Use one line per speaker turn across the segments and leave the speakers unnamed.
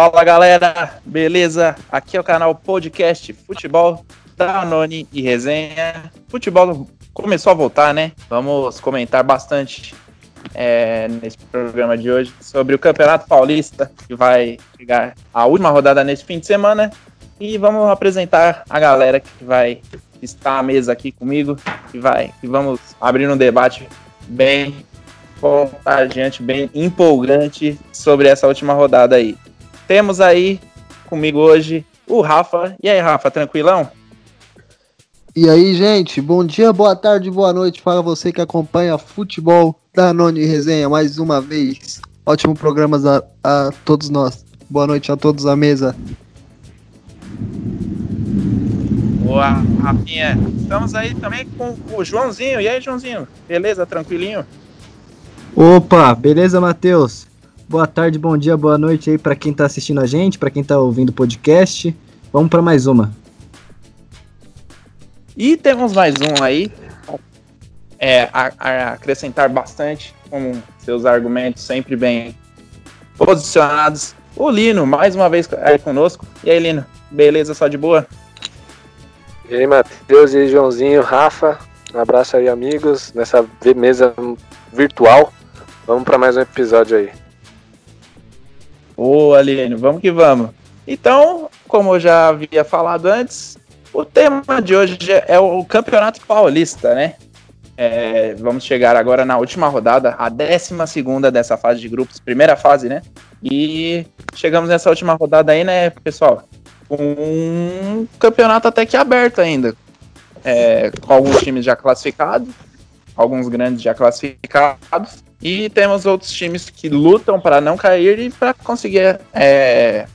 Fala galera, beleza? Aqui é o canal Podcast Futebol da Noni e Resenha. Futebol começou a voltar, né? Vamos comentar bastante é, nesse programa de hoje sobre o Campeonato Paulista, que vai chegar a última rodada nesse fim de semana. E vamos apresentar a galera que vai estar à mesa aqui comigo, que vai, e vamos abrir um debate bem contagiante, bem empolgante sobre essa última rodada aí. Temos aí comigo hoje o Rafa. E aí, Rafa, tranquilão?
E aí, gente, bom dia, boa tarde, boa noite para você que acompanha futebol da Noni Resenha mais uma vez. Ótimo programa a, a todos nós. Boa noite a todos à mesa.
Boa, Rafinha. Estamos aí também com o Joãozinho. E aí, Joãozinho? Beleza? Tranquilinho?
Opa, beleza, Matheus? Boa tarde, bom dia, boa noite aí para quem tá assistindo a gente, para quem tá ouvindo o podcast. Vamos para mais uma.
E temos mais um aí, é, a, a acrescentar bastante, com seus argumentos sempre bem posicionados. O Lino, mais uma vez aí conosco. E aí, Lino, beleza, só de boa?
E aí, Matheus, e aí, Joãozinho, Rafa, um abraço aí, amigos, nessa mesa virtual. Vamos para mais um episódio aí.
Ô, Aline, vamos que vamos. Então, como eu já havia falado antes, o tema de hoje é o Campeonato Paulista, né? É, vamos chegar agora na última rodada, a 12 dessa fase de grupos, primeira fase, né? E chegamos nessa última rodada aí, né, pessoal? Um campeonato até que aberto ainda. É, com alguns times já classificados, alguns grandes já classificados. E temos outros times que lutam para não cair e para conseguir é,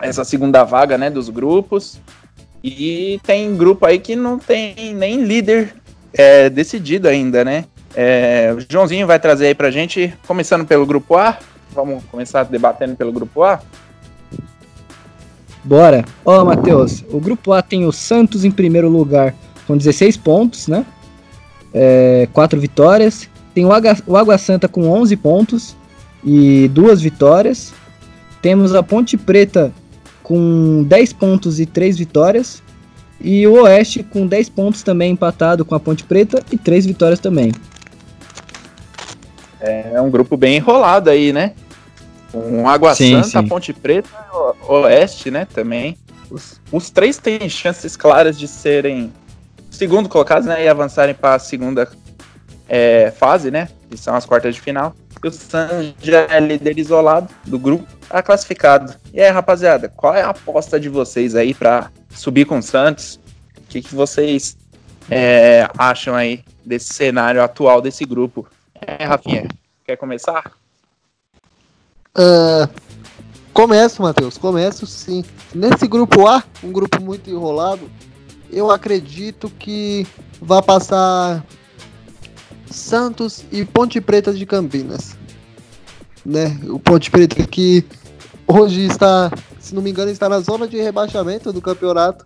essa segunda vaga né, dos grupos. E tem grupo aí que não tem nem líder é, decidido ainda, né? É, o Joãozinho vai trazer aí pra gente, começando pelo grupo A. Vamos começar debatendo pelo grupo A.
Bora. Ó, oh, Matheus, o grupo A tem o Santos em primeiro lugar com 16 pontos, né? É, quatro vitórias. Tem o Água, o Água Santa com 11 pontos e duas vitórias. Temos a Ponte Preta com 10 pontos e 3 vitórias. E o Oeste com 10 pontos também empatado com a Ponte Preta e 3 vitórias também.
É um grupo bem enrolado aí, né? Com Água sim, Santa, sim. Ponte Preta, Oeste, né? Também. Os, os, três têm chances claras de serem segundo colocados, né? E avançarem para a segunda é, fase, né? Que são as quartas de final. E o Santos já é líder isolado do grupo, tá classificado. E aí, rapaziada, qual é a aposta de vocês aí para subir com o Santos? O que, que vocês é, acham aí desse cenário atual desse grupo? É, Rafinha, quer começar?
Uh, começo, Matheus, começo sim. Nesse grupo A, um grupo muito enrolado, eu acredito que vai passar Santos e Ponte Preta de Campinas. Né? O Ponte Preta que hoje está, se não me engano, está na zona de rebaixamento do campeonato.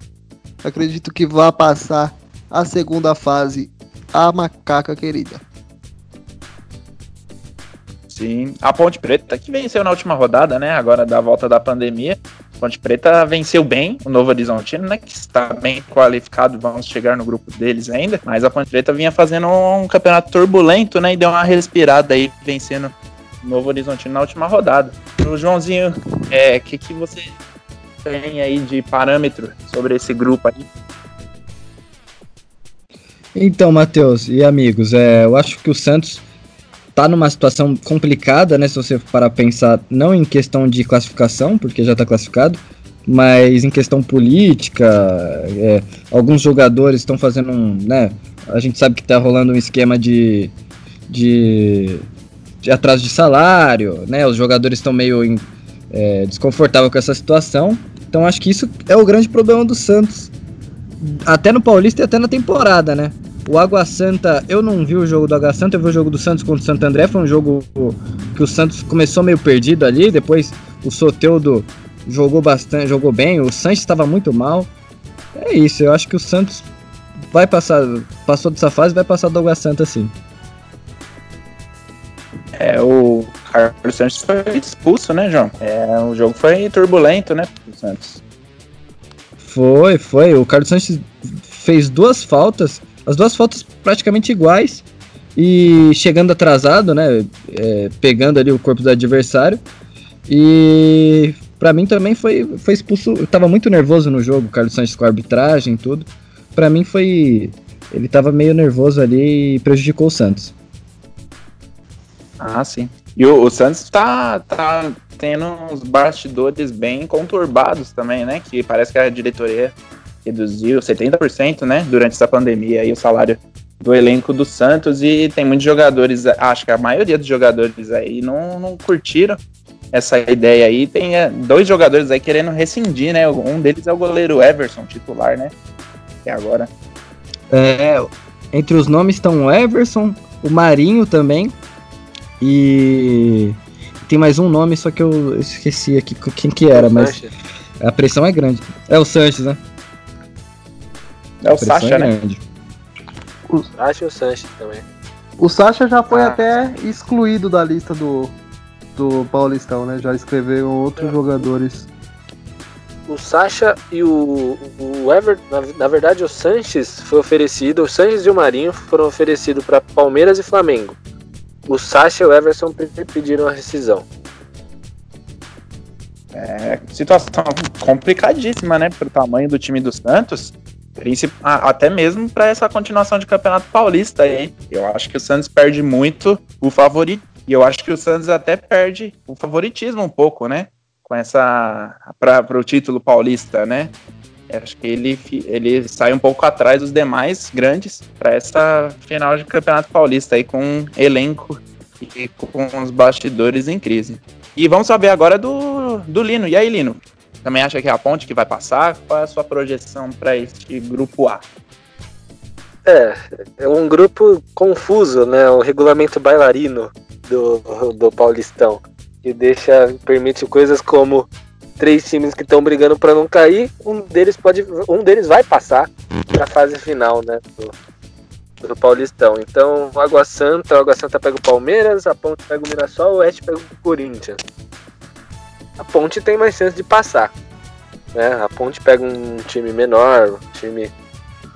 Acredito que vai passar a segunda fase a macaca querida.
Sim, a Ponte Preta que venceu na última rodada, né? Agora da volta da pandemia. Ponte Preta venceu bem o Novo Horizontino, né? Que está bem qualificado, vamos chegar no grupo deles ainda. Mas a Ponte Preta vinha fazendo um campeonato turbulento, né? E deu uma respirada aí, vencendo o Novo Horizontino na última rodada. O Joãozinho, o é, que, que você tem aí de parâmetro sobre esse grupo aí?
Então, Matheus e amigos, é, eu acho que o Santos tá numa situação complicada, né? Se você parar pensar, não em questão de classificação, porque já está classificado, mas em questão política, é, alguns jogadores estão fazendo um, né? A gente sabe que está rolando um esquema de, de, de atraso de salário, né? Os jogadores estão meio em, é, desconfortáveis com essa situação. Então acho que isso é o grande problema do Santos, até no Paulista e até na temporada, né? O Água Santa, eu não vi o jogo do Água Santa, eu vi o jogo do Santos contra o Santo André. Foi um jogo que o Santos começou meio perdido ali. Depois o Soteudo jogou bastante, jogou bem. O Santos estava muito mal. É isso, eu acho que o Santos vai passar, passou dessa fase, vai passar do Água Santa sim.
É, o Carlos Santos foi expulso, né, João? É, o jogo foi turbulento, né, pro Santos.
Foi, foi. O Carlos Santos fez duas faltas, as duas faltas praticamente iguais e chegando atrasado, né, é, pegando ali o corpo do adversário. E para mim também foi, foi expulso. Eu tava muito nervoso no jogo, Carlos Santos com a arbitragem e tudo. Para mim foi. Ele tava meio nervoso ali e prejudicou o Santos.
Ah, sim. E o, o Santos tá, tá tendo uns bastidores bem conturbados também, né? Que parece que a diretoria reduziu 70%, né? Durante essa pandemia aí o salário do elenco do Santos e tem muitos jogadores, acho que a maioria dos jogadores aí não, não curtiram essa ideia aí. Tem é, dois jogadores aí querendo rescindir, né? Um deles é o goleiro Everson, titular, né? Até agora.
É, entre os nomes estão o Everson, o Marinho também. E tem mais um nome, só que eu esqueci aqui quem que era, mas a pressão é grande. É o Sanches, né?
É o Sacha, é né?
O Sacha e o Sanches também.
O Sacha já foi ah. até excluído da lista do, do Paulistão, né? Já escreveram outros é. jogadores.
O Sacha e o, o Everton, na, na, verdade o Sanches foi oferecido, o Sanches e o Marinho foram oferecidos para Palmeiras e Flamengo. O Sacha e o Everson pediram a rescisão.
É, situação complicadíssima, né? Pro tamanho do time do Santos. Até mesmo para essa continuação de Campeonato Paulista aí. Eu acho que o Santos perde muito o favorito. E eu acho que o Santos até perde o favoritismo um pouco, né? Com essa. para o título paulista, né? Acho que ele, ele sai um pouco atrás dos demais grandes para essa final de Campeonato Paulista aí com um elenco e com os bastidores em crise. E vamos saber agora do, do Lino. E aí, Lino? Também acha que é a ponte que vai passar? Qual é a sua projeção para este grupo A?
É, é um grupo confuso, né? O regulamento bailarino do, do Paulistão. Que deixa, permite coisas como três times que estão brigando para não cair, um deles pode, um deles vai passar para a fase final, né, do, do, Paulistão. Então, Água Santa, Água Santa pega o Palmeiras, a Ponte pega o Mirassol, o Oeste pega o Corinthians. A Ponte tem mais chance de passar, né? A Ponte pega um time menor, um time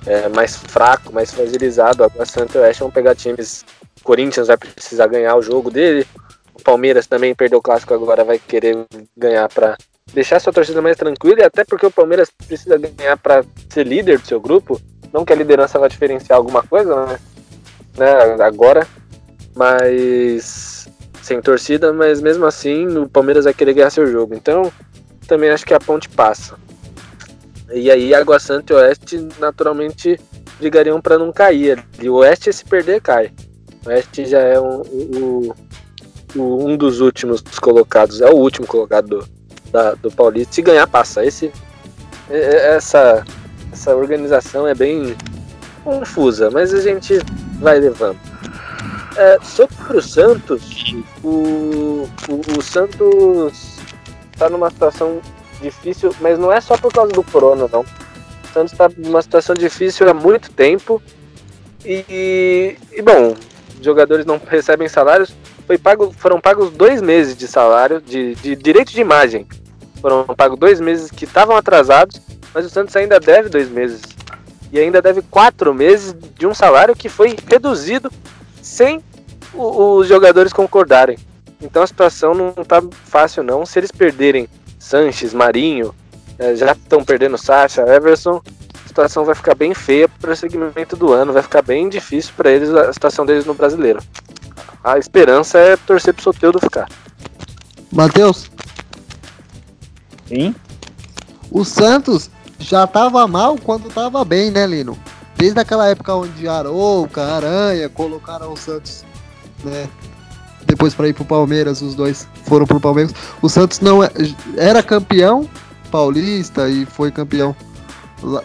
é, mais fraco, mais fragilizado. A Água Santa Oeste vão pegar times. O Corinthians vai precisar ganhar o jogo dele. O Palmeiras também perdeu o clássico agora, vai querer ganhar para deixar sua torcida mais tranquila e até porque o Palmeiras precisa ganhar para ser líder do seu grupo. Não que a liderança vá diferenciar alguma coisa, né? né? Agora, mas sem torcida, mas mesmo assim o Palmeiras vai querer ganhar seu jogo. Então, também acho que a ponte passa. E aí Água Santa e Oeste naturalmente brigariam para não cair. E o Oeste se perder cai. O Oeste já é um, um, dos últimos colocados, é o último colocado do, da, do Paulista. Se ganhar, passa. Esse, essa, essa organização é bem confusa, mas a gente vai levando. É, sobre o Santos, o, o, o Santos está numa situação difícil, mas não é só por causa do corona, não. O Santos está numa situação difícil há muito tempo. E, e bom, jogadores não recebem salários. Foi pago, foram pagos dois meses de salário, de, de direito de imagem foram pagos dois meses que estavam atrasados, mas o Santos ainda deve dois meses. E ainda deve quatro meses de um salário que foi reduzido sem os jogadores concordarem. Então a situação não está fácil não. Se eles perderem Sanches, Marinho, é, já estão perdendo Sacha, Everson, a situação vai ficar bem feia para o segmento do ano, vai ficar bem difícil para eles a situação deles no brasileiro. A esperança é torcer pro Soteldo ficar.
Matheus,
Sim.
O Santos já tava mal quando tava bem, né, Lino? Desde aquela época onde Arouca, Aranha colocaram o Santos, né? Depois para ir pro Palmeiras, os dois foram pro Palmeiras. O Santos não é, era campeão paulista e foi campeão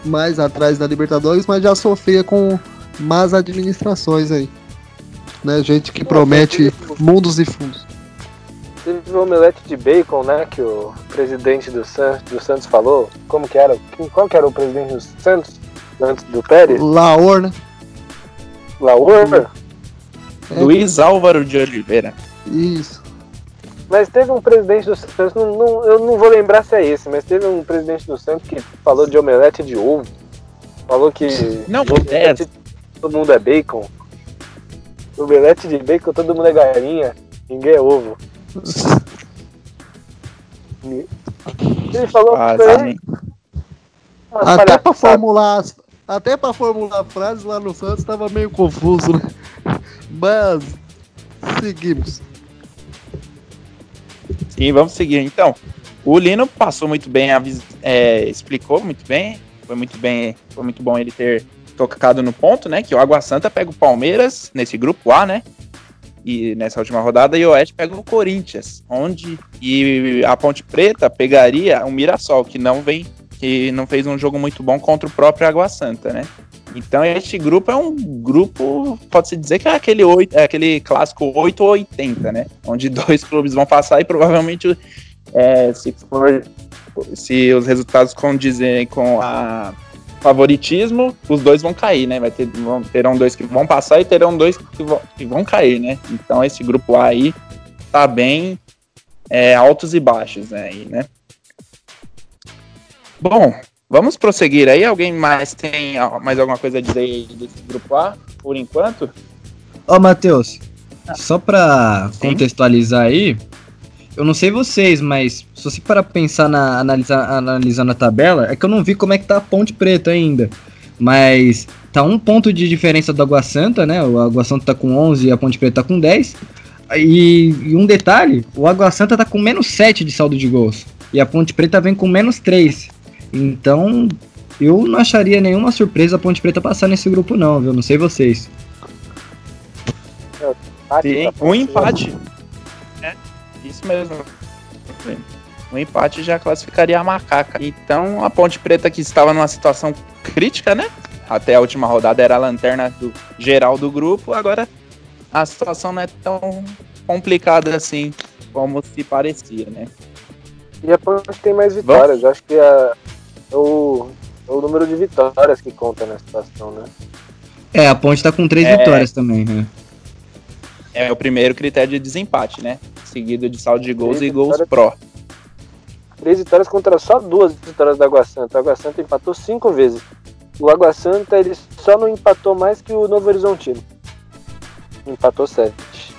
mais atrás da Libertadores, mas já sofria com más administrações aí. Né? Gente que promete mundos e fundos.
Teve o omelete de bacon, né? Que o presidente do, San, do Santos falou. Como que era? Qual que era o presidente do Santos? Antes do Pérez?
Laor, né?
Laor?
É. Luiz Álvaro de Oliveira.
Isso.
Mas teve um presidente do Santos, não, não, eu não vou lembrar se é esse, mas teve um presidente do Santos que falou de omelete de ovo. Falou que
Não,
omelete,
é.
todo mundo é bacon. Omelete de bacon, todo mundo é galinha, ninguém é ovo. Ele falou
Ah,
que foi umas
Até pra
palhaçadas.
formular, as- até pra formular frases lá no Santos tava meio confuso, né? Mas seguimos.
Sim, vamos seguir. Então, o Lino passou muito bem, é, explicou muito bem. Foi muito bem, foi muito bom ele ter tocado no ponto, né? Que o Água Santa pega o Palmeiras nesse grupo A, né? E nessa última rodada, e o Oeste pega o Corinthians, onde e a Ponte Preta pegaria o Mirassol, que não vem, que não fez um jogo muito bom contra o próprio Água Santa, né? Então este grupo é um grupo, pode-se dizer que é aquele, oito, é aquele clássico 8 ou 80, né? Onde dois clubes vão passar e provavelmente, é, se for se os resultados condizem com a favoritismo, os dois vão cair, né? Vai ter, vão, terão dois que vão passar e terão dois que vão, que vão cair, né? Então esse grupo A aí tá bem é, altos e baixos né, aí, né? Bom, vamos prosseguir aí. Alguém mais tem mais alguma coisa a dizer aí desse grupo A, por enquanto?
Ó, Matheus, só pra contextualizar aí, eu não sei vocês, mas se você parar pra pensar na analisar, analisando a tabela, é que eu não vi como é que tá a Ponte Preta ainda. Mas tá um ponto de diferença do Água Santa, né? O Água Santa tá com 11 e a Ponte Preta tá com 10. E, e um detalhe, o Água Santa tá com menos 7 de saldo de gols. E a Ponte Preta vem com menos 3. Então, eu não acharia nenhuma surpresa a Ponte Preta passar nesse grupo não, viu? Não sei vocês.
Empate,
Sim, um empate. É, isso mesmo. Um empate já classificaria a macaca. Então a Ponte Preta que estava numa situação crítica, né? Até a última rodada era a lanterna do geral do grupo, agora a situação não é tão complicada assim como se parecia, né?
E a Ponte tem mais vitórias. Eu acho que a- é, o, é o número de vitórias que conta na situação, né?
É, a Ponte tá com três
É.
vitórias também, né?
É o primeiro critério de desempate, né? Seguido de saldo de gols
Três
e gols pró.
Três vitórias contra só duas vitórias da Água Santa. A Água Santa empatou cinco vezes. O Água Santa ele só não empatou mais que o Novo Horizontino. Empatou sete.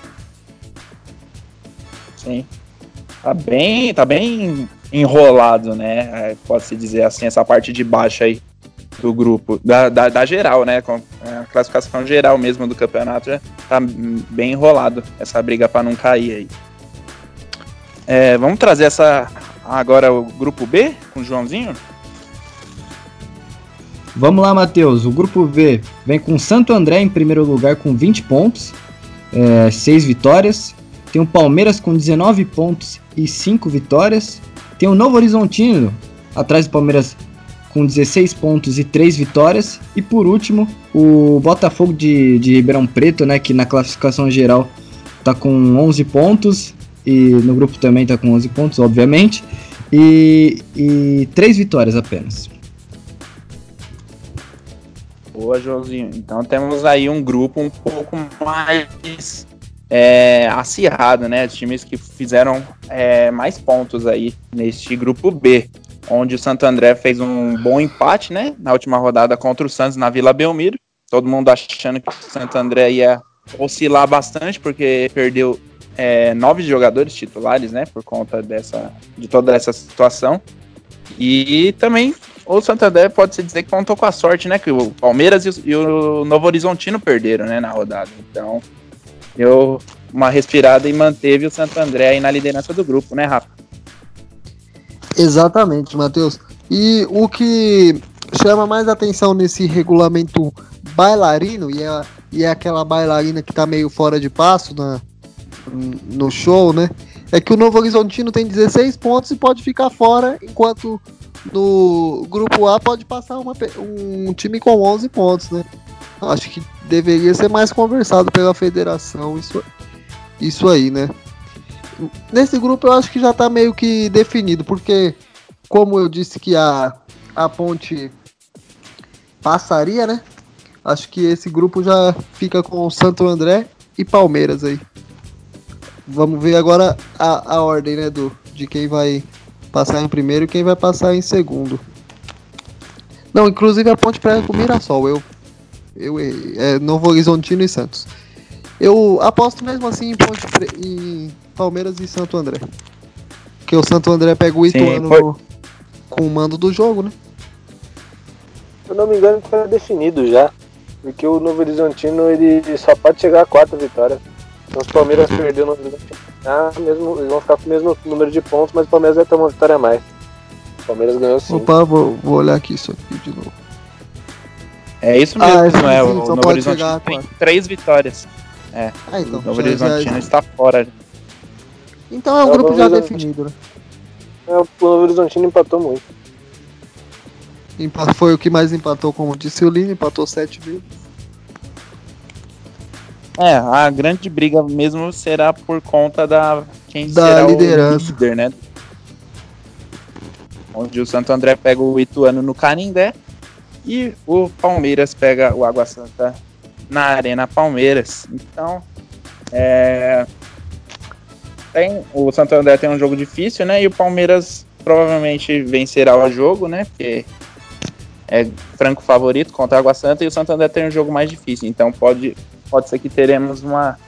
Sim. Tá bem, tá bem enrolado, né? É, Pode-se dizer assim, essa parte de baixo aí do grupo, da, da, da geral, né? Com a classificação geral mesmo do campeonato já tá bem enrolado essa briga para não cair aí. É, vamos trazer essa agora o grupo B com o Joãozinho?
Vamos lá, Matheus. O grupo V vem com Santo André em primeiro lugar com 20 pontos, 6 vitórias. Tem o Palmeiras com 19 pontos e 5 vitórias. Tem o Novo Horizontino atrás do Palmeiras com 16 pontos e 3 vitórias. E por último, o Botafogo de, de Ribeirão Preto, né, que na classificação geral tá com 11 pontos e no grupo também tá com 11 pontos, obviamente. E, e 3 vitórias apenas.
Boa, Joãozinho. Então temos aí um grupo um pouco mais é, acirrado, né? Times que fizeram é, mais pontos aí neste grupo B, onde o Santo André fez um bom empate, né? Na última rodada contra o Santos na Vila Belmiro. Todo mundo achando que o Santo André ia oscilar bastante, porque perdeu é, nove jogadores titulares, né? Por conta dessa, de toda essa situação. E também o Santander pode-se dizer que contou com a sorte, né? Que o Palmeiras e o, e o Novo Horizontino perderam, né? Na rodada. Então, deu uma respirada e manteve o Santo André aí na liderança do grupo, né, Rafa?
Exatamente, Matheus. E o que chama mais atenção nesse regulamento bailarino, e é, e é aquela bailarina que tá meio fora de passo na, no show, né? É que o Novo Horizontino tem 16 pontos e pode ficar fora, enquanto no grupo A pode passar uma um time com 11 pontos, né? Acho que deveria ser mais conversado pela federação isso, isso aí, né? Nesse grupo eu acho que já tá meio que definido, porque como eu disse que a, a ponte passaria, né? Acho que esse grupo já fica com o Santo André e Palmeiras aí. vamos ver agora a, a ordem, né, do, de quem vai passar em primeiro e quem vai passar em segundo. Não, inclusive a ponte prega com o Mirassol, eu, eu é Novo Horizontino e Santos. Eu aposto mesmo assim em, ponte Pre... em Palmeiras e Santo André. Porque o Santo André pega o Ituano
foi-
no- com o mando do jogo, né?
Se eu não me engano, tá definido já. Porque o Novo Horizontino ele só pode chegar a quatro vitórias. Então se o Palmeiras perder o Novo Horizontino, ah, mesmo, eles vão ficar com o mesmo número de pontos, mas o Palmeiras vai ter uma vitória a mais. O Palmeiras ganhou sim.
Opa, vou, vou olhar aqui isso aqui de novo.
É isso
Ah,
mesmo,
sim,
é.
sim,
o
só
Novo
pode
Horizontino
chegar
tem
quatro.
três vitórias.
Ah, então.
o Novo Horizontino está fora.
Então é um
É o
grupo já definido, né?
É, o Novo Horizontino empatou muito.
Empa- Foi o que mais empatou, como disse o Lino, empatou 7 mil.
É, a grande briga mesmo será por conta da quem
Da
será
liderança.
o líder, né? Onde o Santo André pega o Ituano no Canindé e o Palmeiras pega o Água Santa na Arena Palmeiras. Então, é, tem, o Santo André tem um jogo difícil, né? E o Palmeiras provavelmente vencerá o jogo, né? Porque é franco favorito contra a Água Santa e o Santo André tem um jogo mais difícil. Então pode, pode ser que teremos uma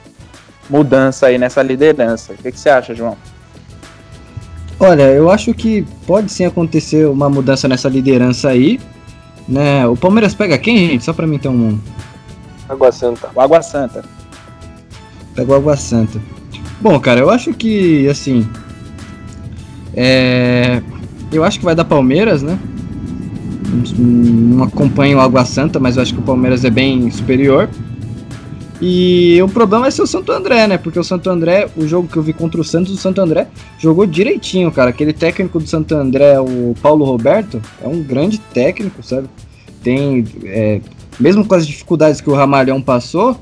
mudança aí nessa liderança. O que, que você acha, João?
Olha, eu acho que pode sim acontecer uma mudança nessa liderança aí. Né? O Palmeiras pega quem, gente? Só pra mim ter um.
Água Santa.
O Água Santa.
Pega o Água Santa. Bom, cara, eu acho que, assim. É. Eu acho que vai dar Palmeiras, né? Não acompanho o Água Santa, mas eu acho que o Palmeiras é bem superior. E o problema é ser o Santo André, né? Porque o Santo André, o jogo que eu vi contra o Santos, o Santo André jogou direitinho, cara. Aquele técnico do Santo André, o Paulo Roberto, é um grande técnico, sabe? Tem. é, mesmo com as dificuldades que o Ramalhão passou,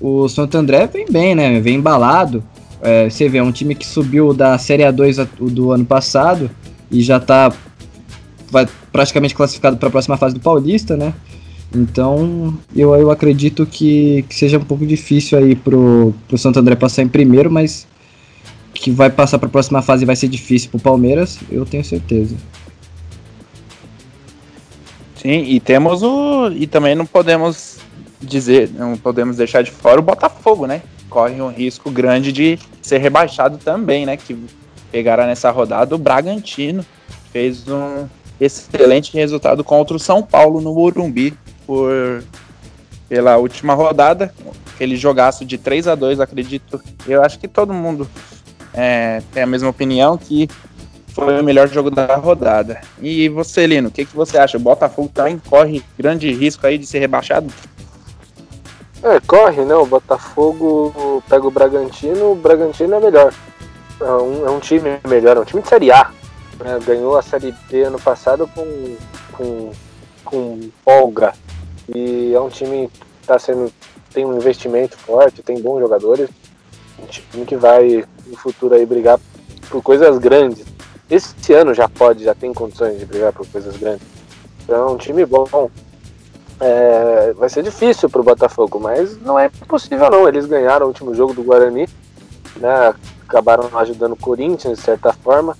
o Santo André vem bem, né? Vem embalado. É, você vê, é um time que subiu da Série A2 a- do ano passado e já tá vai, praticamente classificado para a próxima fase do Paulista, né? Então eu, eu acredito que, que seja um pouco difícil aí pro, pro Santo André passar em primeiro, mas que vai passar para a próxima fase vai ser difícil pro Palmeiras, eu tenho certeza.
Sim, e temos o. E também não podemos dizer, não podemos deixar de fora o Botafogo, né? Corre um risco grande de ser rebaixado também, né? Que pegará nessa rodada o Bragantino. Fez um excelente resultado contra o São Paulo no Morumbi por pela última rodada. Aquele jogaço de 3 a 2 acredito. Eu acho que todo mundo é, tem a mesma opinião que foi o melhor jogo da rodada. E você, Lino, o que, que você acha? O Botafogo também corre grande risco aí de ser rebaixado?
É, corre, né? O Botafogo pega o Bragantino, o Bragantino é melhor. É um, é um time melhor, é um time de Série A. né? Ganhou a Série B ano passado com, com, com folga. E é um time que tá sendo, tem um investimento forte, tem bons jogadores. Um time que vai no futuro aí brigar por coisas grandes. Esse ano já pode, já tem condições de brigar por coisas grandes. Então é um time bom. É, vai ser difícil pro Botafogo, mas não é impossível não. Eles ganharam o último jogo do Guarani, né? Acabaram ajudando o Corinthians de certa forma.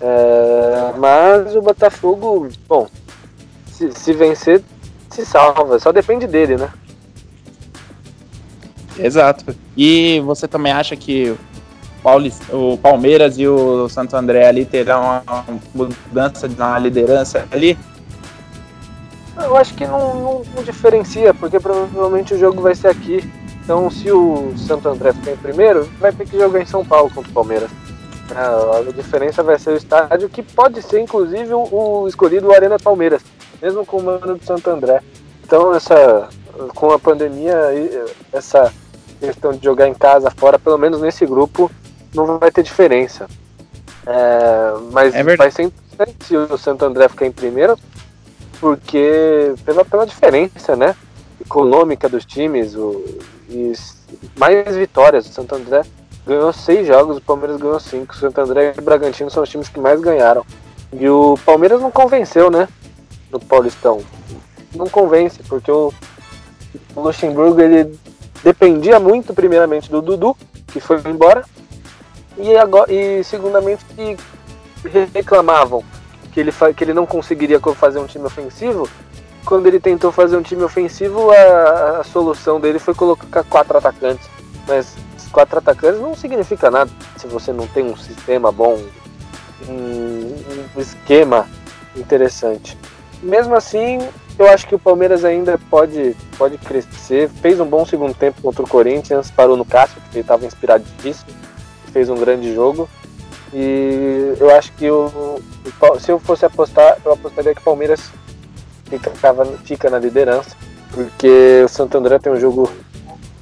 É, mas o Botafogo, bom, se, se vencer, se salva. Só depende dele, né?
Exato. E você também acha que o Palmeiras e o Santo André ali terão uma mudança na liderança ali?
Eu acho que não, não- não diferencia, porque provavelmente o jogo vai ser aqui. Então, se o Santo André ficar em primeiro, vai ter que jogar em São Paulo contra o Palmeiras. A, a diferença vai ser o estádio, que pode ser inclusive o, escolhido Arena Palmeiras, mesmo com o mano do Santo André. Então, essa, com a pandemia, essa questão de jogar em casa, fora, pelo menos nesse grupo, não vai ter diferença. É, mas
É
vai ser interessante se o Santo André ficar em primeiro, porque pela, pela diferença, né? Econômica dos times, o, e mais vitórias. O Santo André ganhou seis jogos, o Palmeiras ganhou cinco. O Santo André e o Bragantino são os times que mais ganharam. E o Palmeiras não convenceu, né? No Paulistão. Não convence, porque o, Luxemburgo ele dependia muito, primeiramente, do Dudu. que foi embora. E, agora, e segundamente que reclamavam que ele, que ele não conseguiria fazer um time ofensivo. Quando ele tentou fazer um time ofensivo, a, a solução dele foi colocar quatro atacantes. Mas quatro atacantes não significa nada se você não tem um sistema bom, um, um esquema interessante. Mesmo assim, eu acho que o Palmeiras ainda pode, pode crescer. Fez um bom segundo tempo contra o Corinthians, parou no Cássio, porque ele estava inspiradíssimo, fez um grande jogo. E eu acho que o, se eu fosse apostar, eu apostaria que o Palmeiras fica, fica na liderança, porque o Santo André tem um jogo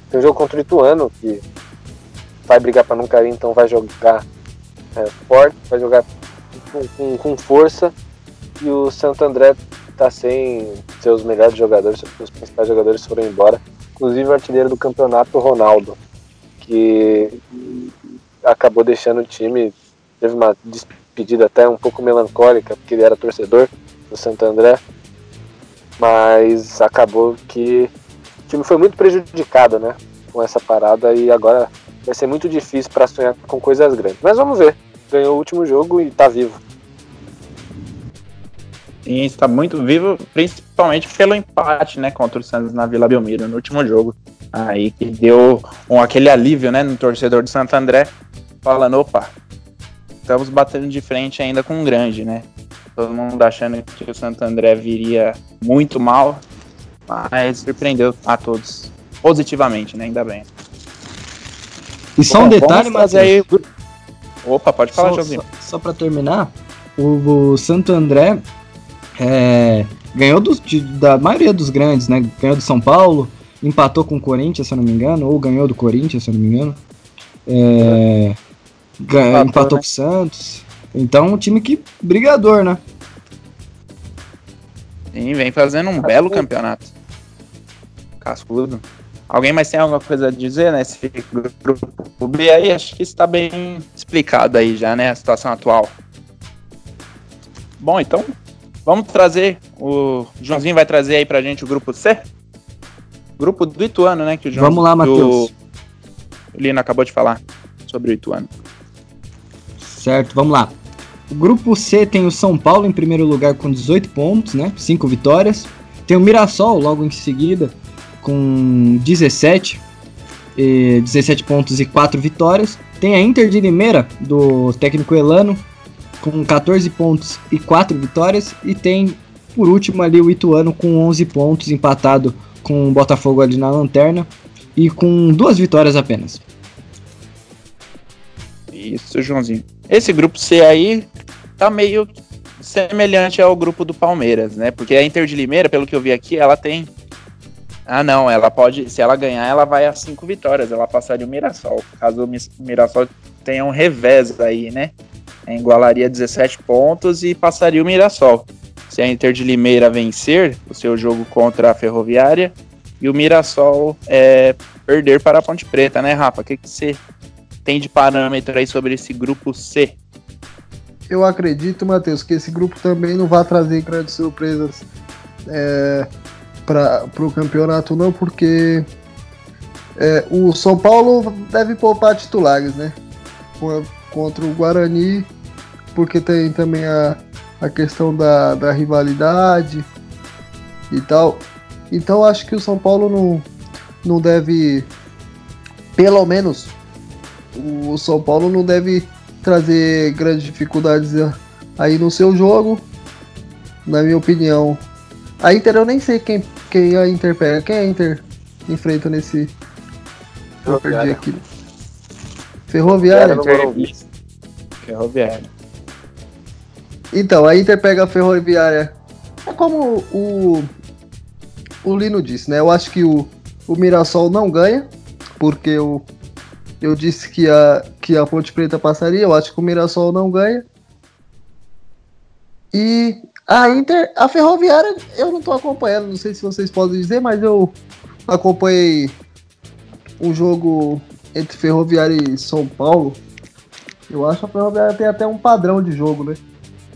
tem um jogo contra o Ituano que vai brigar para não cair, então vai jogar é, forte, vai jogar com, com, com, força. E o Santo André tá sem seus melhores jogadores, seus principais jogadores foram embora, inclusive o artilheiro do campeonato, Ronaldo, que acabou deixando o time teve uma despedida até um pouco melancólica, porque ele era torcedor do Santo André, mas acabou que o time foi muito prejudicado, né, com essa parada e agora vai ser muito difícil para sonhar com coisas grandes. Mas vamos ver. Ganhou o último jogo e está vivo.
Sim, está muito vivo, principalmente pelo empate, né, contra o Santos na Vila Belmiro no último jogo. Aí que deu um, aquele alívio, né, no torcedor do Santo André, falando, opa, estamos batendo de frente ainda com o grande, né? Todo mundo achando que o Santo André viria muito mal, mas surpreendeu a todos positivamente, né? Ainda bem.
E só Bom, um detalhe, mas aí.
Opa, pode falar,
Só, só, só para terminar, o, o, Santo André é, ganhou do, de, da maioria dos grandes, né? Ganhou do São Paulo, empatou com o Corinthians, se eu não me engano, ou ganhou do Corinthians, se eu não me engano. É, Ganhou, empatou né? com o Santos. Então, um time que brigador, né?
Sim, vem fazendo um belo campeonato. Cascudo. Alguém mais tem alguma coisa a dizer nesse grupo B aí? Acho que está bem explicado aí já, né? A situação atual. Bom, então vamos trazer. O Joãozinho vai trazer aí pra gente o grupo C. Grupo do Ituano, né? Que o
João, vamos lá, Matheus.
O Lino acabou de falar sobre o Ituano.
Certo, vamos lá. O grupo C tem o São Paulo em primeiro lugar com 18 pontos, né? 5 vitórias. Tem o Mirassol logo em seguida com 17, e 17 pontos e 4 vitórias. Tem a Inter de Limeira do técnico Elano com 14 pontos e 4 vitórias e tem por último ali o Ituano com 11 pontos empatado com o Botafogo ali na lanterna e com duas vitórias apenas.
Isso, Joãozinho. Esse grupo C aí tá meio semelhante ao grupo do Palmeiras, né? Porque a Inter de Limeira, pelo que eu vi aqui, ela tem. Ah, não, ela pode. Se ela ganhar, ela vai a cinco vitórias. Ela passaria o Mirassol. Caso o Mirassol tenha um revés aí, né? Igualaria 17 pontos e passaria o Mirassol. Se a Inter de Limeira vencer o seu jogo contra a Ferroviária e o Mirassol é, perder para a Ponte Preta, né, Rafa? O que, que você tem de parâmetro aí sobre esse grupo C?
Eu acredito, Matheus, que esse grupo também não vai trazer grandes surpresas é, para o campeonato, não, porque é, o São Paulo deve poupar titulares, né? Contra o Guarani, porque tem também a, a questão da, da rivalidade e tal. Então acho que o São Paulo não, não deve, pelo menos o São Paulo não deve trazer grandes dificuldades aí no seu jogo, na minha opinião. A Inter eu nem sei quem, quem a Inter pega. Quem a Inter enfrenta nesse. Eu perdi aqui. Ferroviária.
Ferroviária.
Então, a Inter pega a Ferroviária. É como o, o Lino disse, né? Eu acho que o, o Mirassol não ganha, porque o, eu disse que a, que a Ponte Preta passaria, eu acho que o Mirassol não ganha. E a Inter, a Ferroviária, eu não tô acompanhando, não sei se vocês podem dizer, mas eu acompanhei um jogo entre Ferroviária e São Paulo. Eu acho que a Ferroviária tem até um padrão de jogo, né?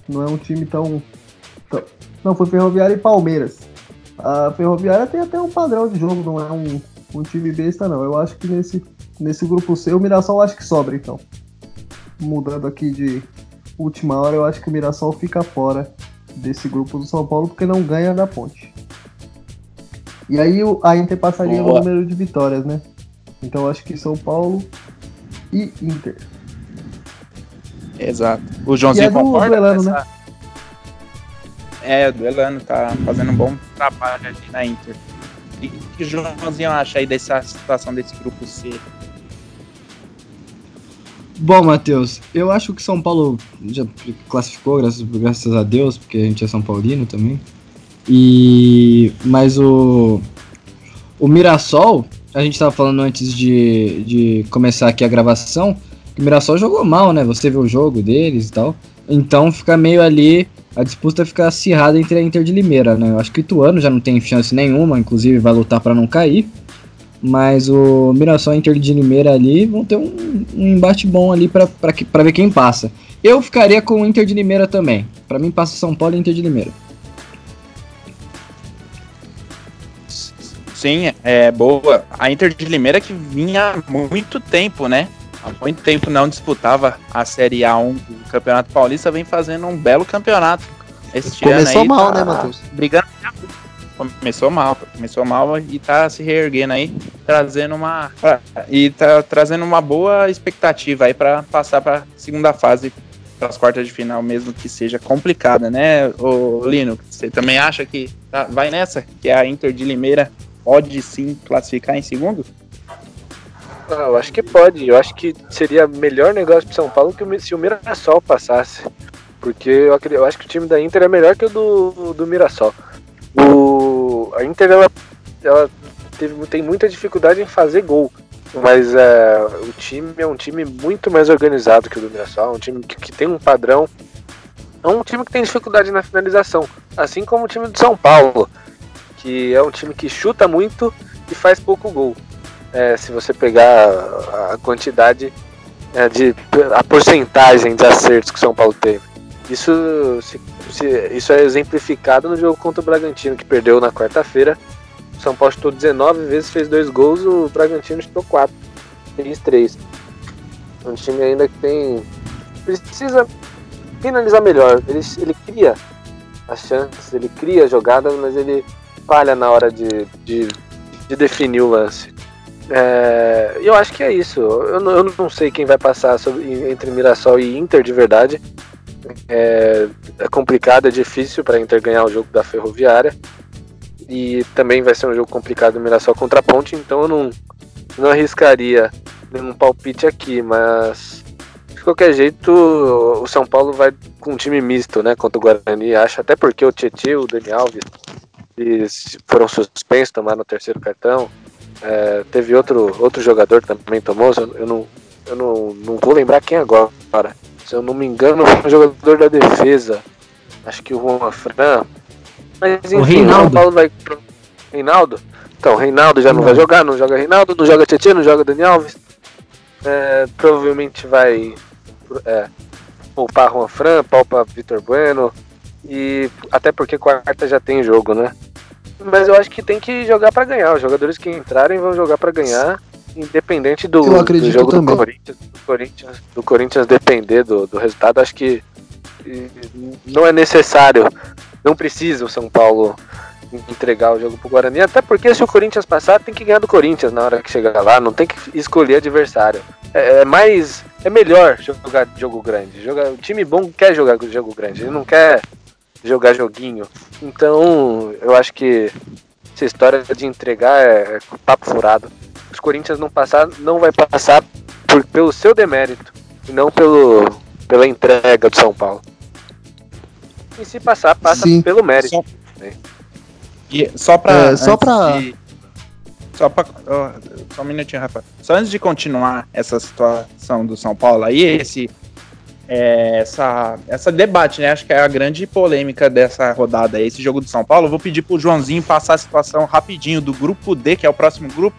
Não é um time tão. tão... Não, foi Ferroviária e Palmeiras. A Ferroviária tem até um padrão de jogo, não é um, um time besta, não. Eu acho que nesse, nesse grupo C, o Mirassol acho que sobra, então. Mudando aqui de última hora, eu acho que o Mirassol fica fora desse grupo do São Paulo porque não ganha da ponte. E aí a Inter passaria Boa. no número de vitórias, né? Então acho que São Paulo e Inter.
Exato. O Joãozinho e é do concorda essa... né? É, o Duelano tá fazendo um bom trabalho ali na Inter. E o que o Joãozinho acha aí dessa situação desse grupo C?
Bom, Matheus, eu acho que São Paulo já classificou, graças, graças a Deus, porque a gente é São Paulino também. E mas o o Mirassol, a gente estava falando antes de, de começar aqui a gravação, o Mirassol jogou mal, né? Você viu o jogo deles e tal. Então fica meio ali, a disputa fica acirrada entre a Inter de Limeira, né? Eu acho que o Ituano já não tem chance nenhuma, inclusive vai lutar para não cair. Mas o Mirassol e Inter de Limeira ali vão ter um, um embate bom ali para ver quem passa. Eu ficaria com o Inter de Limeira também. Para mim passa São Paulo e Inter de Limeira.
Sim, é boa. A Inter de Limeira que vinha há muito tempo, né? Há muito tempo não disputava a Série A1 do Campeonato Paulista, vem fazendo um belo campeonato.
Este Começou aí, mal, tá né, Matheus?
Brigando. Começou mal, começou mal e tá se reerguendo aí, trazendo uma e tá trazendo uma boa expectativa aí para passar para segunda fase, para as quartas de final, mesmo que seja complicada, né, o Lino? Você também acha que tá, vai nessa, que a Inter de Limeira pode sim classificar em segundo?
Ah, eu acho que pode. Eu acho que seria melhor negócio para São Paulo que se o Mirassol passasse. Porque eu, eu acho que o time da Inter é melhor que o do, do Mirassol. O, a Inter ela, ela teve, tem muita dificuldade em fazer gol. Mas é, o time é um time muito mais organizado que o do Mirassol. É um time que, que tem um padrão. É um time que tem dificuldade na finalização. Assim como o time do São Paulo que é um time que chuta muito e faz pouco gol. É, se você pegar a quantidade é, de a porcentagem de acertos que o São Paulo teve. Isso, se, se, isso é exemplificado no jogo contra o Bragantino, que perdeu na quarta-feira. O São Paulo chutou 19 vezes, fez dois gols, o Bragantino chutou 4, fez 3. Um time ainda que tem. precisa finalizar melhor. Ele, ele cria as chances, ele cria jogadas, mas ele falha na hora de, de, de definir o lance. É, eu acho que é isso. Eu não, eu não sei quem vai passar sobre, entre Mirassol e Inter de verdade. É, é complicado, é difícil para Inter ganhar o jogo da Ferroviária. E também vai ser um jogo complicado Mirassol contra a Ponte, então eu não, não arriscaria nenhum palpite aqui, mas de qualquer jeito o São Paulo vai com um time misto, né, contra o Guarani, acho, até porque o Tietchan, o Dani Alves eles foram suspensos, tomaram o terceiro cartão. É, teve outro, outro jogador que também tomou, eu não, eu não, não vou lembrar quem agora. Se eu não me engano, foi um jogador da defesa. Acho que o Juan Fran. Mas enfim, o Reinaldo. Paulo vai pro... Reinaldo? Então, Reinaldo já não, não vai jogar, não joga Reinaldo, não joga Tietchan, não joga Dani Alves. É, provavelmente vai é, poupar Juan Fran, poupar Vitor Bueno, e até porque quarta já tem jogo, né? Mas eu acho que tem que jogar para ganhar. Os jogadores que entrarem vão jogar para ganhar, independente do, do jogo do Corinthians, do Corinthians, do Corinthians depender do, do resultado. Acho que não é necessário, não precisa o São Paulo entregar o jogo pro Guarani, até porque se o Corinthians passar, tem que ganhar do Corinthians na hora que chegar lá, não tem que escolher adversário. É, é mais. É melhor jogar jogo grande. Jogar, o time bom quer jogar jogo grande, ele não quer jogar joguinho. Então, eu acho que essa história de entregar é papo furado. Os Corinthians não passar, não vai passar por, pelo seu demérito e não pelo, pela entrega do São Paulo. E se passar, passa Sim. pelo mérito. Só,
né? e só pra. É, só pra. De, só pra. só um minutinho, Rafa. Só antes de continuar essa situação do São Paulo aí, esse é, essa, essa debate, né? Acho que é a grande polêmica dessa rodada, esse jogo do São Paulo. Vou pedir pro Joãozinho passar a situação rapidinho do grupo D, que é o próximo grupo,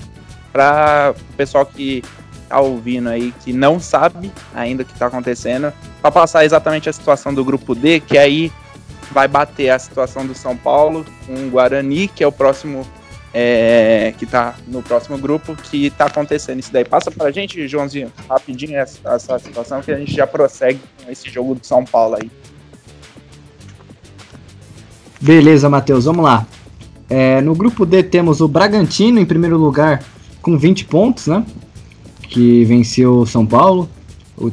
para o pessoal que tá ouvindo aí, que não sabe ainda o que tá acontecendo, para passar exatamente a situação do grupo D, que aí vai bater a situação do São Paulo com o Guarani, que é o próximo é, que tá no próximo grupo, que tá acontecendo isso daí. Passa pra gente, Joãozinho, rapidinho essa, essa situação que a gente já prossegue com esse jogo do São Paulo aí.
Beleza, Matheus, vamos lá. É, no grupo D temos o Bragantino em primeiro lugar com 20 pontos, né? Que venceu o São Paulo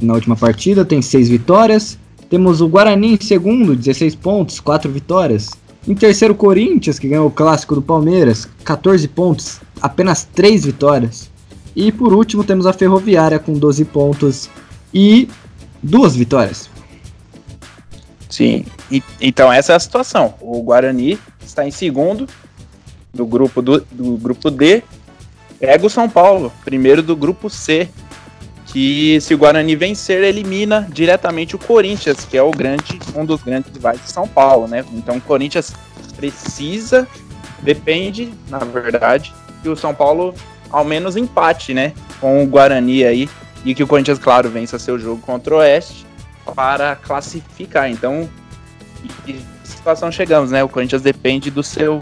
na última partida, tem 6 vitórias. Temos o Guarani em segundo, 16 pontos, 4 vitórias. Em terceiro, Corinthians, que ganhou o clássico do Palmeiras, 14 pontos, apenas 3 vitórias. E por último, temos a Ferroviária com 12 pontos e duas vitórias.
Sim, e, então essa é a situação. O Guarani está em segundo do grupo, do, do grupo D, pega o São Paulo, primeiro do grupo C, que se o Guarani vencer, elimina diretamente o Corinthians, que é o grande, um dos grandes rivais de São Paulo, né? Então o Corinthians precisa, depende, na verdade, que o São Paulo ao menos empate, né? Com o Guarani aí, e que o Corinthians, claro, vença seu jogo contra o Oeste para classificar. Então, que situação chegamos, né? O Corinthians depende do seu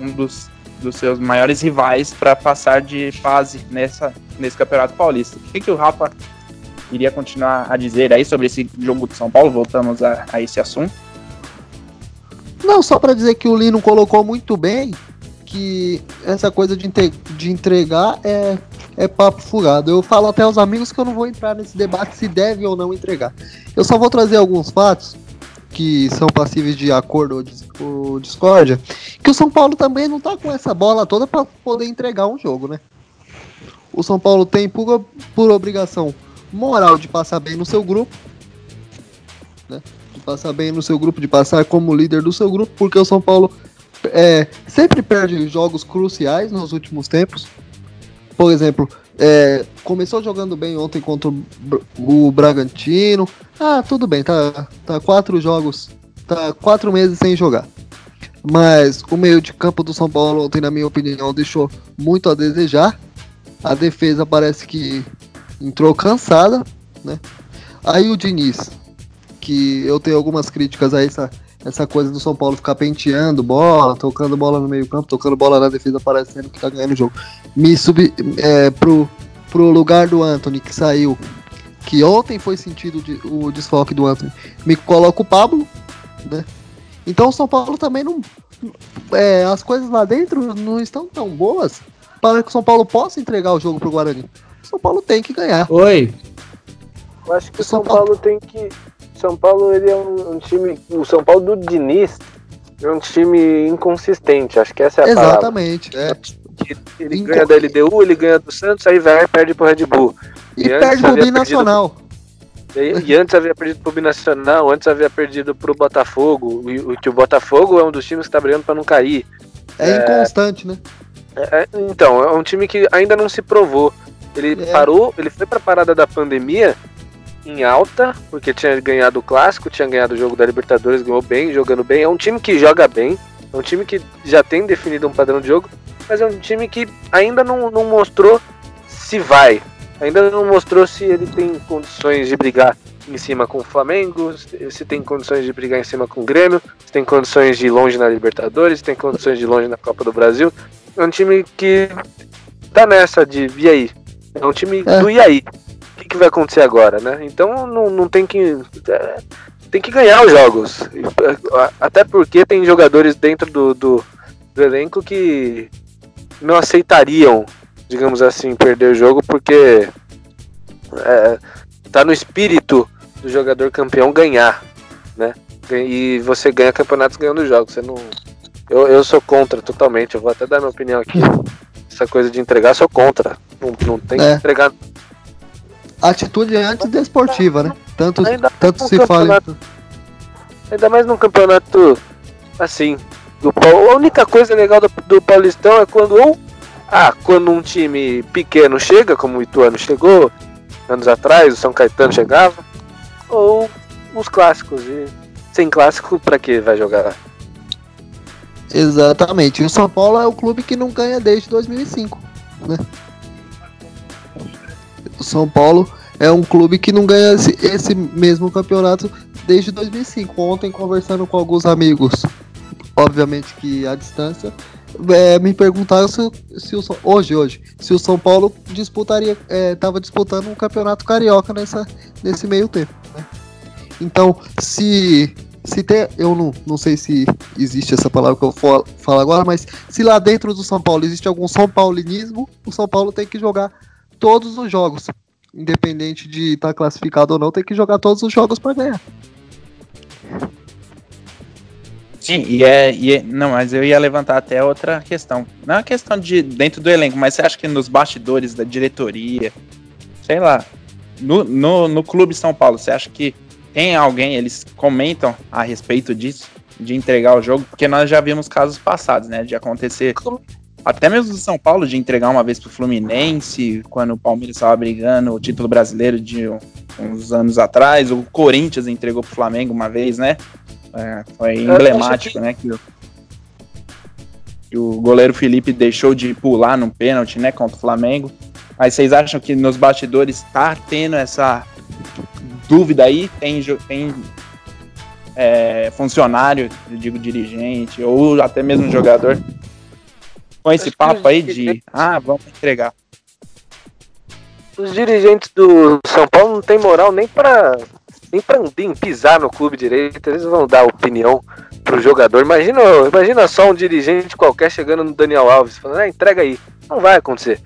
um dos, dos seus maiores rivais para passar de fase nessa nesse Campeonato Paulista. O que, que o Rafa iria continuar a dizer aí sobre esse jogo do São Paulo? Voltamos a, a esse assunto.
Não, só para dizer que o Lino colocou muito bem que essa coisa de, de entregar é, é papo furado. Eu falo até aos amigos que eu não vou entrar nesse debate se deve ou não entregar. Eu só vou trazer alguns fatos que são passíveis de acordo ou, dis ou discórdia, que o São Paulo também não tá com essa bola toda para poder entregar um jogo, né? O São Paulo tem por, por obrigação moral de passar bem no seu grupo, né? De passar bem no seu grupo, de passar como líder do seu grupo, porque o São Paulo é, sempre perde jogos cruciais nos últimos tempos. Por exemplo, é, começou jogando bem ontem contra o Bragantino. Ah, tudo bem, tá, tá quatro jogos, tá quatro meses sem jogar. Mas o meio de campo do São Paulo ontem, na minha opinião, deixou muito a desejar. A defesa parece que entrou cansada, né? Aí o Diniz, que eu tenho algumas críticas a essa, essa coisa do São Paulo ficar penteando bola, tocando bola no meio campo, tocando bola na defesa, parecendo que tá ganhando o jogo. Me subi é, pro, pro lugar do Anthony, que saiu, que ontem foi sentido de, o desfoque do Anthony, me coloca o Pablo, né? Então o São Paulo também não. É, as coisas lá dentro não estão tão boas para que o São Paulo possa entregar o jogo pro Guarani. O São Paulo tem que ganhar.
Oi.
Eu acho que o São, São Paulo, Paulo tem que. São Paulo ele é um, um, time. O São Paulo do Diniz é um time inconsistente. Acho que essa é a
Exatamente, palavra.
é. Ele Inco... ganha da LDU, ele ganha do Santos, aí vai e perde pro Red Bull.
E, e perde pro Binacional.
E, e, antes havia perdido pro Binacional, antes havia perdido pro Botafogo. E o, o Botafogo é um dos times que tá brigando pra não cair.
É, é inconstante, né?
É, então, é um time que ainda não se provou. Ele é. parou, ele foi pra parada da pandemia em alta, porque tinha ganhado o clássico, tinha ganhado o jogo da Libertadores, ganhou bem, jogando bem. É um time que joga bem, é um time que já tem definido um padrão de jogo, mas é um time que ainda não, não mostrou se vai. Ainda não mostrou se ele tem condições de brigar em cima com o Flamengo, se tem condições de brigar em cima com o Grêmio, se tem condições de ir longe na Libertadores, se tem condições de ir longe na Copa do Brasil. É um time que tá nessa de e aí? É um time é. do e aí? Que, vai acontecer agora, né? Então não, não tem que. É, tem que ganhar os jogos. Até porque tem jogadores dentro do, do, do elenco que não aceitariam, digamos assim, perder o jogo, porque é, tá no espírito do jogador campeão ganhar, né? E você ganha campeonatos ganhando jogos. Você não, eu, eu sou contra totalmente, eu vou até dar minha opinião aqui. Essa coisa de entregar, sou contra. Não, não tem é. que entregar.
Atitude antidesportiva, né? Tanto, tanto se fala.
Ainda mais num campeonato assim. Do, a única coisa legal do, do Paulistão é quando ou ah, quando um time pequeno chega, como o Ituano chegou anos atrás, o São Caetano chegava, ou os clássicos. E sem clássico, para que vai jogar?
Exatamente. E o São Paulo é o clube que não ganha desde 2005, né? São Paulo é um clube que não ganha esse, esse mesmo campeonato desde 2005. Ontem, conversando com alguns amigos, obviamente que à distância, é, me perguntaram se, se o, hoje, hoje, se o São Paulo disputaria, é, tava disputando um campeonato carioca nessa, nesse meio tempo. Né? Então, se se tem, eu não, não sei se existe essa palavra que eu falo agora, mas se lá dentro do São Paulo existe algum São Paulinismo, o São Paulo tem que jogar todos os jogos, independente de estar tá classificado ou não, tem que jogar todos os jogos para ganhar.
Sim, e é, e é, Não, mas eu ia levantar até outra questão. Não é uma questão de dentro do elenco, mas você acha que nos bastidores da diretoria, sei lá, no, no, no Clube São Paulo, você acha que tem alguém, eles comentam a respeito disso, de entregar o jogo? Porque nós já vimos casos passados, né? De acontecer. Até mesmo do São Paulo, de entregar uma vez pro Fluminense, quando o Palmeiras estava brigando o título brasileiro de uns anos atrás, o Corinthians entregou pro Flamengo uma vez, né? É, foi emblemático, né? Que o, que o goleiro Felipe deixou de pular no pênalti, né? Contra o Flamengo. Mas vocês acham que nos bastidores está tendo essa dúvida aí? Tem, tem é, funcionário, eu digo dirigente, ou até mesmo jogador, com esse papo aí de ah, vamos entregar.
Os dirigentes do São Paulo não tem moral nem para nem pra pisar no clube direito, eles vão dar opinião pro jogador. Imagina, imagina só um dirigente qualquer chegando no Daniel Alves, falando, ah, entrega aí. Não vai acontecer.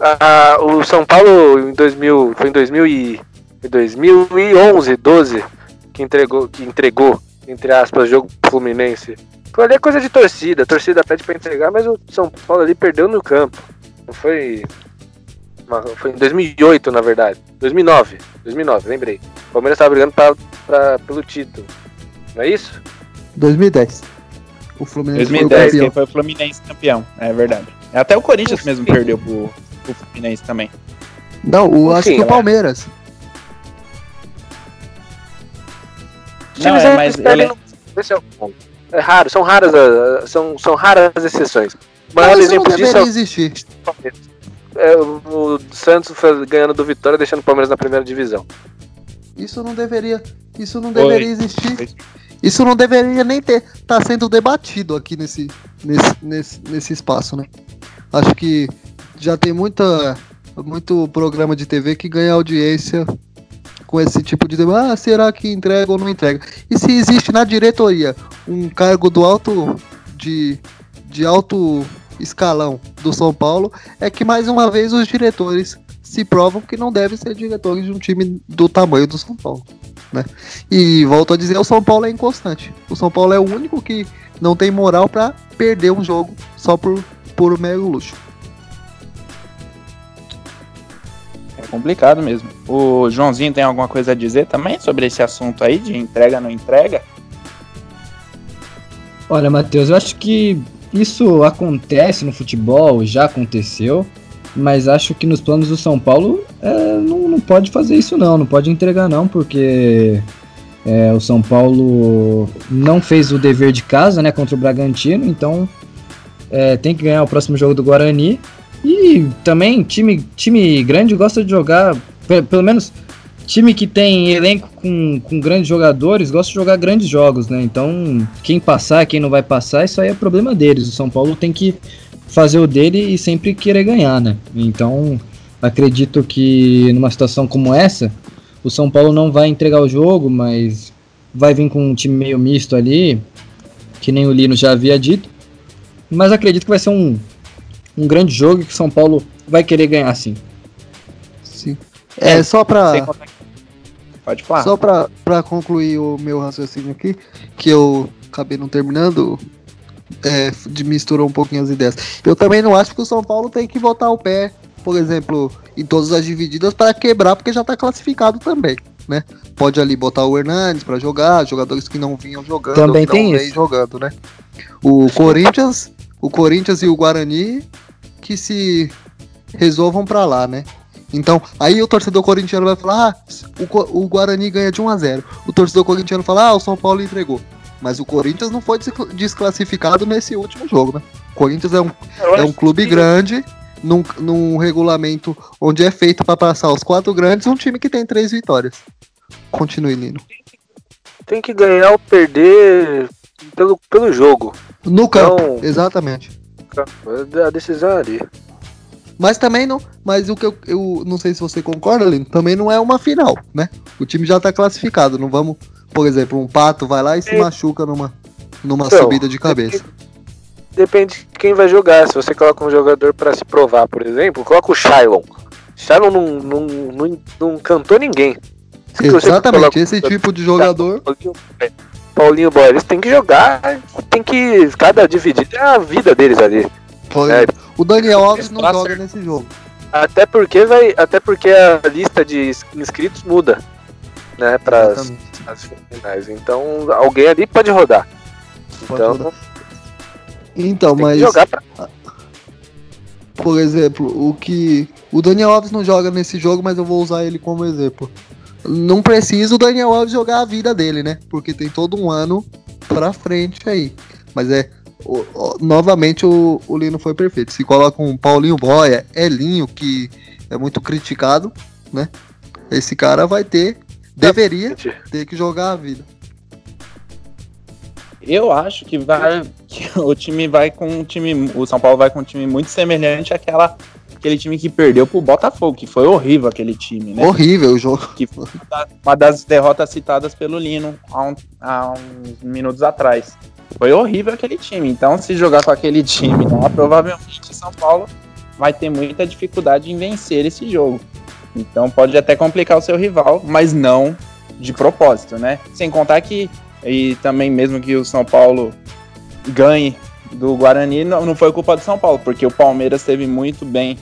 Ah, o São Paulo em 2000, foi em 2000 e, 2011, 12, que entregou, que entregou, entre aspas, o jogo Fluminense. Foi ali é coisa de torcida, a torcida pede para entregar, mas o São Paulo ali perdeu no campo. Não foi foi em 2008, na verdade. 2009. 2009, lembrei. O Palmeiras estava brigando pra, pra, pelo título. Não é isso?
2010. O Fluminense
2010, foi, foi o Fluminense campeão, é verdade. Até o Corinthians mesmo perdeu pro, pro Fluminense também.
Não, o, acho que o Palmeiras.
Não, é, mas ele... É,
é raro, são raras, são, são raras exceções.
Mas, mas exemplo disso é existir
é, o Santos ganhando do Vitória, deixando o Palmeiras na primeira divisão.
Isso não deveria, isso não deveria existir. Isso não deveria nem ter tá sendo debatido aqui nesse, nesse, nesse, nesse espaço, né? Acho que já tem muita muito programa de TV que ganha audiência com esse tipo de debate. Ah, será que entrega ou não entrega? E se existe na diretoria um cargo do alto de, de alto escalão do São Paulo é que mais uma vez os diretores se provam que não devem ser diretores de um time do tamanho do São Paulo. Né? E volto a dizer, o São Paulo é inconstante. O São Paulo é o único que não tem moral para perder um jogo só por, por mero luxo.
Complicado mesmo. O Joãozinho tem alguma coisa a dizer também sobre esse assunto aí de entrega não entrega?
Olha, Matheus, eu acho que isso acontece no futebol, já aconteceu, mas acho que nos planos do São Paulo é, não, não pode fazer isso não, não pode entregar não, porque é, o São Paulo não fez o dever de casa né, contra o Bragantino, então é, tem que ganhar o próximo jogo do Guarani. E também time, time grande gosta de jogar, pelo menos time que tem elenco com, com grandes jogadores gosta de jogar grandes jogos, né? Então, quem passar, quem não vai passar, isso aí é problema deles. O São Paulo tem que fazer o dele e sempre querer ganhar, né? Então, acredito que numa situação como essa, o São Paulo não vai entregar o jogo, mas vai vir com um time meio misto ali, que nem o Lino já havia dito. Mas acredito que vai ser um, um grande jogo que o São Paulo vai querer ganhar sim.
Sim. É, é só pra.
Pode falar.
Só pra, pra concluir o meu raciocínio aqui, que eu acabei não terminando, é, de misturou um pouquinho as ideias. Eu também não acho que o São Paulo tem que botar o pé, por exemplo, em todas as divididas para quebrar, porque já tá classificado também, né? Pode ali botar o Hernandes para jogar, jogadores que não vinham jogando,
também tem isso.
jogando, né? O Corinthians, o Corinthians e o Guarani que se resolvam para lá, né? Então, aí o torcedor corintiano vai falar: ah, o, o Guarani ganha de 1 a 0 O torcedor corintiano fala: ah, o São Paulo entregou. Mas o Corinthians não foi desclassificado nesse último jogo, né? O Corinthians é um, é um clube que... grande, num, num regulamento onde é feito para passar os quatro grandes, um time que tem três vitórias. Continue, Nino.
Tem que ganhar ou perder pelo, pelo jogo.
No campo, então, exatamente.
A decisão é ali.
Mas também não. Mas o que eu, eu não sei se você concorda, Lino, também não é uma final, né? O time já tá classificado. Não vamos, por exemplo, um pato vai lá e se
É.
machuca numa, numa
Então,
subida de cabeça.
Depende de quem vai jogar. Se você coloca um jogador pra se provar, por exemplo, coloca o Shylon. Shylon não, não, não, não cantou ninguém.
Exatamente, esse tipo de jogador.
Paulinho, Boy, eles têm que jogar, tem que. Cada dividida é a vida deles ali. É.
O Daniel Alves não joga nesse jogo.
Até porque vai. Até porque a lista de inscritos muda. Né, para as finais. Então alguém ali pode rodar.
Pode
Então
rodar. Então, mas,
pra.
por exemplo, o que. O Daniel Alves não joga nesse jogo, mas eu vou usar ele como exemplo. Não precisa o Daniel Alves jogar a vida dele, né? Porque tem todo um ano pra frente aí. Mas é. o- o- novamente o, o Lino foi perfeito. Se coloca um Paulinho Boia, Elinho, que é muito criticado, né? Esse cara vai ter. Deveria ter que jogar a vida.
Eu acho que vai que o time vai com um time, o São Paulo vai com um time muito semelhante àquela aquele time que perdeu pro Botafogo, que foi horrível aquele time, né?
Horrível o jogo.
Que foi uma das derrotas citadas pelo Lino há, um- há uns minutos atrás. Foi horrível aquele time. Então, se jogar com aquele time lá, provavelmente São Paulo vai ter muita dificuldade em vencer esse jogo. Então, pode até complicar o seu rival, mas não de propósito, né? Sem contar que, e também mesmo que o São Paulo ganhe do Guarani, não, não foi culpa do São Paulo, porque o Palmeiras teve muito bem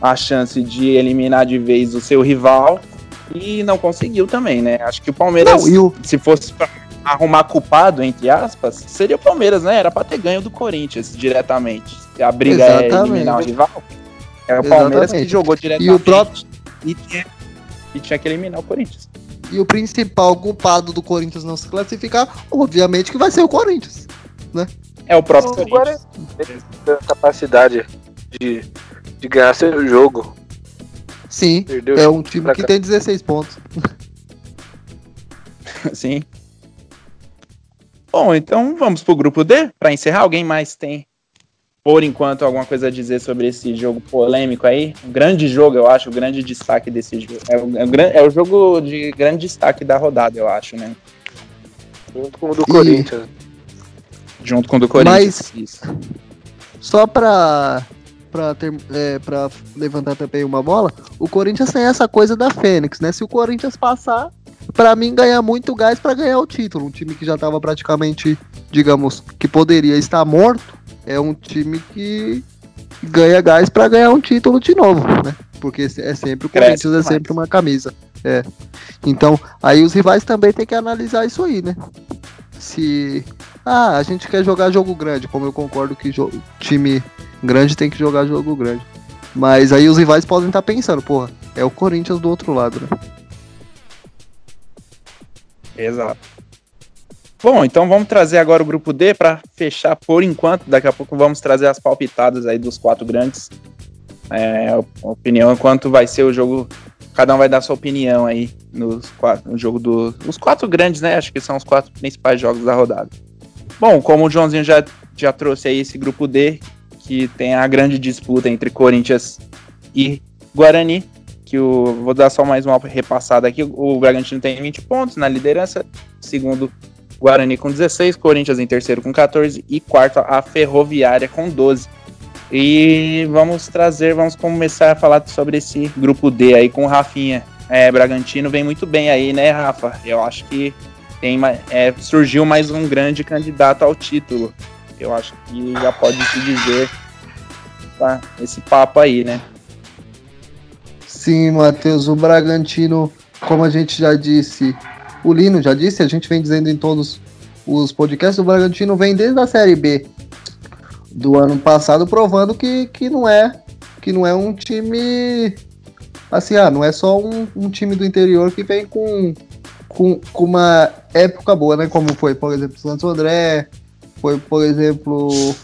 a chance de eliminar de vez o seu rival e não conseguiu também, né? Acho que o Palmeiras,
Não, o,
se fosse pra arrumar culpado, entre aspas, seria o Palmeiras, né? Era pra ter ganho do Corinthians diretamente. A briga é
Exatamente.
eliminar o rival, é o Palmeiras
Exatamente.
que jogou diretamente
E o próprio-
e tinha, e tinha que eliminar o Corinthians.
E o principal culpado do Corinthians não se classificar, obviamente que vai ser o Corinthians.
É o próprio
O
Corinthians.
Tem a capacidade de, de ganhar seu jogo.
Sim,
Perdeu
é um time que
cá.
tem 16 pontos.
Sim. Bom, então vamos pro grupo D para encerrar. Alguém mais tem, por enquanto, alguma coisa a dizer sobre esse jogo polêmico aí? Um grande jogo, eu acho, o grande destaque desse jogo. É o, é o é o jogo de grande destaque da rodada, eu acho, né?
junto com o do
E-
Corinthians.
Junto com o do Corinthians. Isso.
Só pra, pra, ter, é, pra levantar também uma bola, o Corinthians tem essa coisa da Fênix, né? Se o Corinthians passar, pra mim ganha muito gás pra ganhar o título. Um time que já tava praticamente, digamos, que poderia estar morto, é um time que ganha gás pra ganhar um título de novo, né? Porque é sempre o
Cresce
Corinthians, é sempre uma camisa. É. Então, aí os rivais também tem que analisar isso aí, né? Se ah, a gente quer jogar jogo grande, como eu concordo que time grande tem que jogar jogo grande. Mas aí os rivais podem estar pensando, porra, é o Corinthians do outro lado, né?
Exato. Bom, então vamos trazer agora o grupo D para fechar por enquanto. Daqui a pouco vamos trazer as palpitadas aí dos quatro grandes. É, opinião quanto vai ser o jogo. Cada um vai dar sua opinião aí nos quatro, no jogo dos os quatro grandes, né? Acho que são os quatro principais jogos da rodada. Bom, como o Joãozinho já, já trouxe aí esse grupo D, que tem a grande disputa entre Corinthians e Guarani, que o vou dar só mais uma repassada aqui. O Bragantino tem 20 pontos na liderança, segundo Guarani com 16, Corinthians em terceiro com 14 e quarto a Ferroviária com 12. E vamos trazer, vamos começar a falar sobre esse grupo D aí com o Rafinha. É, Bragantino vem muito bem aí, né, Rafa? Eu acho que tem, é, surgiu mais um grande candidato ao título. Eu acho que já pode se dizer tá, esse papo aí, né?
Sim, Matheus, o Bragantino, como a gente já disse, o Lino já disse, a gente vem dizendo em todos os podcasts, o Bragantino vem desde a Série B do ano passado provando que, que não é que não é um time assim, ah, não é só um, um time do interior que vem com, com, com uma época boa, né? Como foi, por exemplo, o Santos André, foi, por exemplo,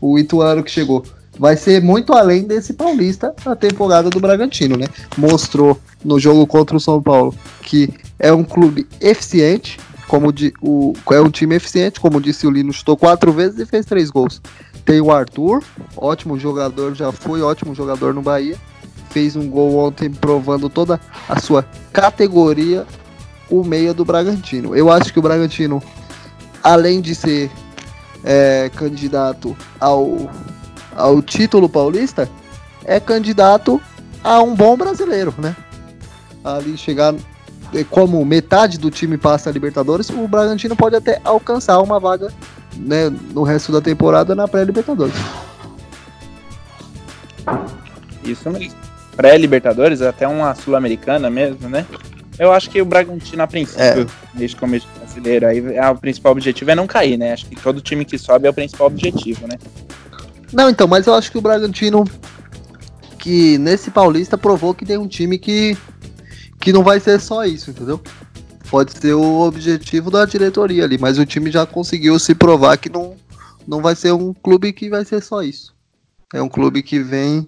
o Ituano que chegou. Vai ser muito além desse paulista a temporada do Bragantino, né? Mostrou no jogo contra o São Paulo que é um clube eficiente, como de, o, é um time eficiente, como disse o Lino, chutou quatro vezes e fez três gols. Tem o Arthur, ótimo jogador, já foi ótimo jogador no Bahia. Fez um gol ontem provando toda a sua categoria, o meia do Bragantino. Eu acho que o Bragantino, além de ser é, candidato ao, ao título paulista, é candidato a um bom brasileiro, né? Ali chegar é, como metade do time passa a Libertadores, o Bragantino pode até alcançar uma vaga né, no resto da temporada na pré-Libertadores.
Isso mesmo. Pré-Libertadores, até uma Sul-Americana mesmo, né? Eu acho que o Bragantino, a princípio, é. desde começo brasileiro, aí é, o principal objetivo é não cair, né? Acho que todo time que sobe é o principal objetivo, né?
Não, então, mas eu acho que o Bragantino, que nesse Paulista, provou que tem um time que, que não vai ser só isso, entendeu? Pode ser o objetivo da diretoria ali, mas o time já conseguiu se provar que não, não vai ser um clube que vai ser só isso. É um clube que vem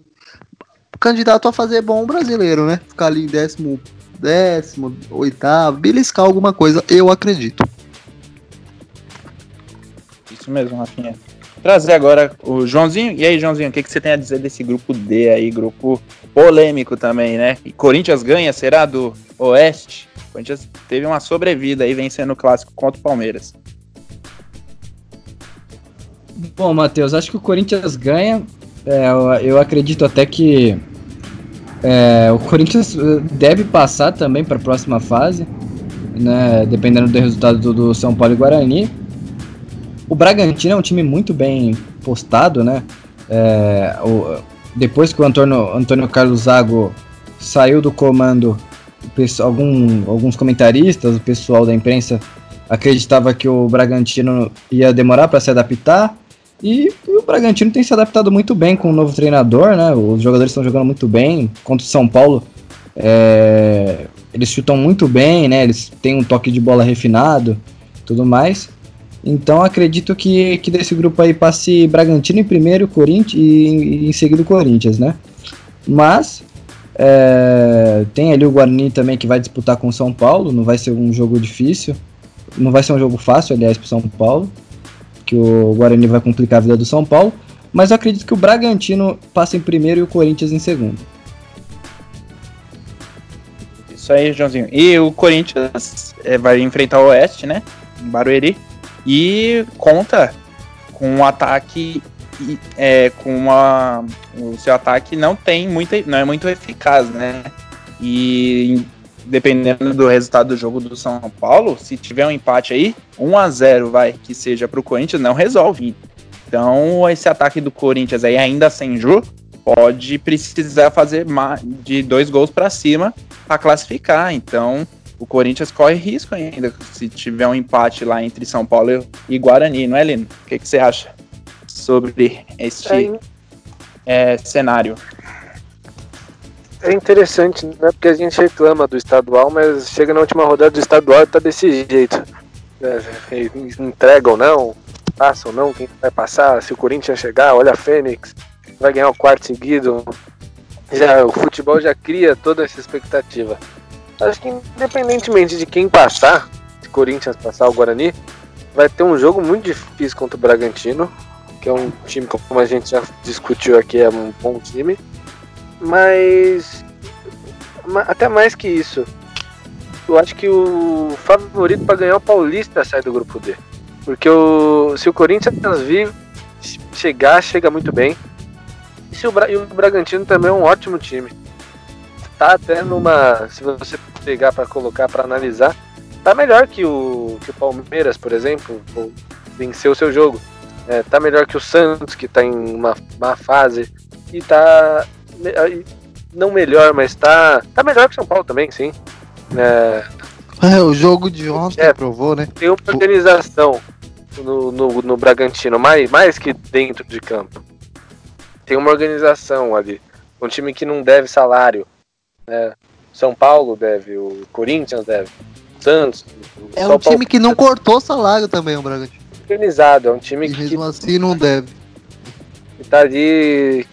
candidato a fazer bom brasileiro, né? Ficar ali em décimo décimo, oitavo, beliscar alguma coisa, eu acredito.
Isso mesmo, Rafinha. Trazer agora o Joãozinho. E aí, Joãozinho, o que, que você tem a dizer desse grupo D aí, grupo polêmico também, né? E Corinthians ganha, será do Oeste? O Corinthians teve uma sobrevida aí vencendo o clássico contra o Palmeiras.
Bom, Matheus, acho que o Corinthians ganha. É, eu, eu acredito até que é, o Corinthians eh, deve passar também para a próxima fase, né, dependendo do resultado do, do, São Paulo e Guarani. O Bragantino é um time muito bem postado, né? É, o, depois que o Antônio, Antônio Carlos Zago saiu do comando, pessoal, algum, alguns comentaristas, o pessoal da imprensa acreditava que o Bragantino ia demorar para se adaptar. E o Bragantino tem se adaptado muito bem com o novo treinador, né? Os jogadores estão jogando muito bem. Contra o São Paulo, é... eles chutam muito bem, né? Eles têm um toque de bola refinado, tudo mais. Então acredito que, que desse grupo aí passe Bragantino em primeiro, Corinthians e em seguida o Corinthians, né? Mas é... tem ali o Guarani também que vai disputar com o São Paulo. Não vai ser um jogo difícil, não vai ser um jogo fácil, aliás, para São Paulo que o Guarani vai complicar a vida do São Paulo, mas eu acredito que o Bragantino passa em primeiro e o Corinthians em segundo.
Isso aí, Joãozinho. E o Corinthians é, vai enfrentar o Oeste, né? Em Barueri. E conta com um ataque. É, com uma. O seu ataque não tem muita. não é muito eficaz, né? E dependendo do resultado do jogo do São Paulo, se tiver um empate aí, 1 a 0 vai, que seja para o Corinthians, não resolve. Então, esse ataque do Corinthians aí, ainda sem Ju, pode precisar fazer de dois gols para cima para classificar. Então, o Corinthians corre risco ainda se tiver um empate lá entre São Paulo e Guarani, não é, Lino? O que, que você acha sobre este é, cenário?
É interessante, né? Porque a gente reclama do estadual, mas chega na última rodada do estadual e tá desse jeito. É, entrega ou não, passa ou não, quem vai passar, se o Corinthians chegar, olha a Fênix, vai ganhar o quarto seguido. Já, o futebol já cria toda essa expectativa. Acho que independentemente de quem passar, se o Corinthians passar o Guarani, vai ter um jogo muito difícil contra o Bragantino, que é um time, como a gente já discutiu aqui, é um bom time. Mas até mais que isso, eu acho que o favorito para ganhar o Paulista sai do grupo D. Porque o, se o Corinthians vir chegar, chega muito bem. E, se o, Bra, e o Bragantino também é um ótimo time. Tá até numa. Se você pegar para colocar, para analisar, tá melhor que o, que o Palmeiras, por exemplo, venceu o seu jogo. É, tá melhor que o Santos, que tá em uma má fase. E tá não melhor, mas tá, tá melhor que o São Paulo também, sim.
É, é o jogo de ontem é, provou, né?
Tem uma organização no, no, no Bragantino, mais, mais que dentro de campo. Tem uma organização ali. Um time que não deve salário. Né? São Paulo deve, o Corinthians deve, Santos.
É São um time Paulo... que não cortou salário também, o Bragantino.
Organizado, é um time
e
que.
Mesmo assim não deve.
Que tá ali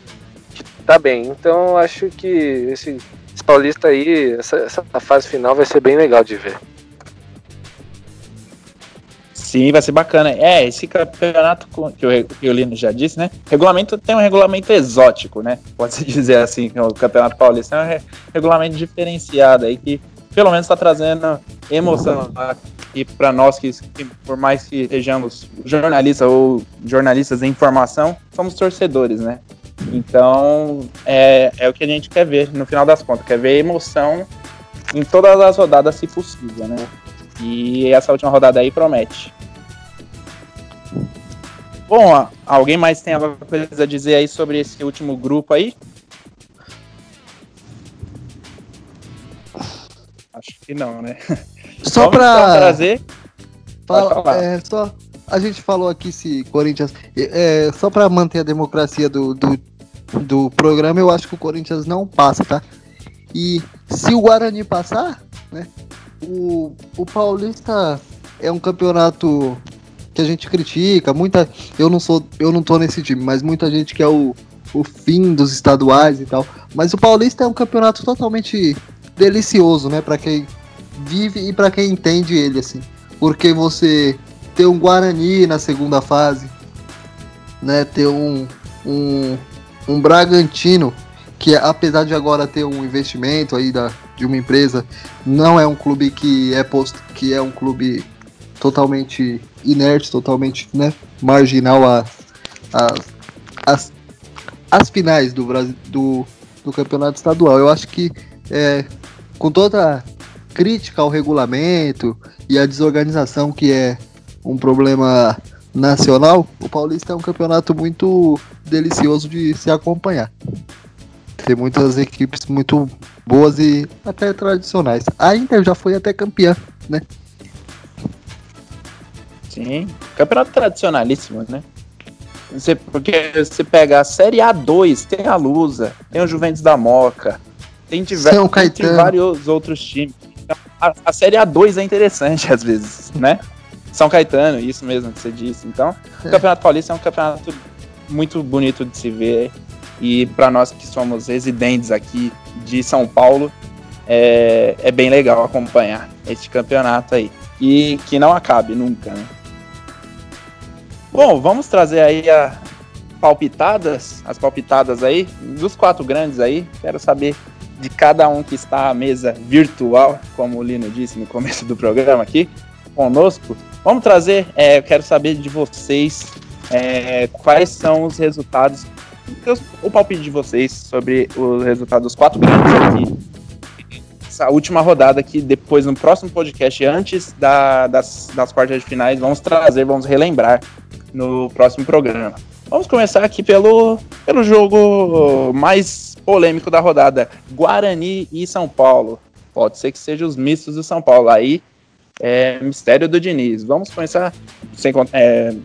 tá bem. Então acho que esse, esse Paulista aí, essa, essa, fase final vai ser bem legal de ver.
Sim, vai ser bacana. É, esse campeonato que o, Lino já disse, né? Regulamento tem um regulamento exótico, né? Pode-se dizer assim, o Campeonato Paulista é um regulamento diferenciado aí que pelo menos está trazendo emoção aqui para nós que, que, por mais que sejamos jornalistas ou jornalistas de informação, somos torcedores, né? Então é, é o que a gente quer ver no final das contas, quer ver emoção em todas as rodadas, se possível, né? E essa última rodada aí promete. Bom, alguém mais tem alguma coisa a dizer aí sobre esse último grupo aí? Acho que não, né?
Só então trazer. Fala, é, só a gente falou aqui se Corinthians. É, só para manter a democracia do, do, do programa, eu acho que o Corinthians não passa, tá? E se o Guarani passar, né? O, o Paulista é um campeonato que a gente critica, muita. Eu não sou. Eu não tô nesse time, mas muita gente quer o, o fim dos estaduais e tal. Mas o Paulista é um campeonato totalmente delicioso, né, para quem vive e para quem entende ele assim. Porque você ter um Guarani na segunda fase, né, ter um um, um Bragantino que apesar de agora ter um investimento aí da, de uma empresa, não é um clube que é posto, que é um clube totalmente inerte, totalmente né, marginal a, a, as, as finais do, Brasil, do, do campeonato estadual. Eu acho que é, com toda crítica ao regulamento e a desorganização que é um problema nacional, o Paulista é um campeonato muito delicioso de se acompanhar. Tem muitas equipes muito boas e até tradicionais. A Inter já foi até campeã, né?
Sim, campeonato tradicionalíssimo, né? Você, porque você pega a Série A2, tem a Lusa, tem o Juventus da Moca, tem, diversos, tem vários outros times. A, a, Série A2 é interessante às vezes, né? São Caetano, isso mesmo que você disse. Então, é. o Campeonato Paulista é um campeonato muito bonito de se ver. E para nós que somos residentes aqui de São Paulo, é, é bem legal acompanhar este campeonato aí. E que não acabe nunca, né? Bom, vamos trazer aí a palpitadas, as palpitadas aí, dos quatro grandes aí. Quero saber de cada um que está à mesa virtual, como o Lino disse no começo do programa aqui, conosco. Vamos trazer, é, eu quero saber de vocês é, quais são os resultados, o palpite de vocês sobre o resultado dos quatro grandes aqui. Essa última rodada aqui, depois no próximo podcast, antes da, das, das quartas de finais, vamos trazer, vamos relembrar no próximo programa. Vamos começar aqui pelo, pelo jogo mais polêmico da rodada: Guarani e São Paulo. Pode ser que seja os mistos do São Paulo. Aí é mistério do Diniz. Vamos começar sem é,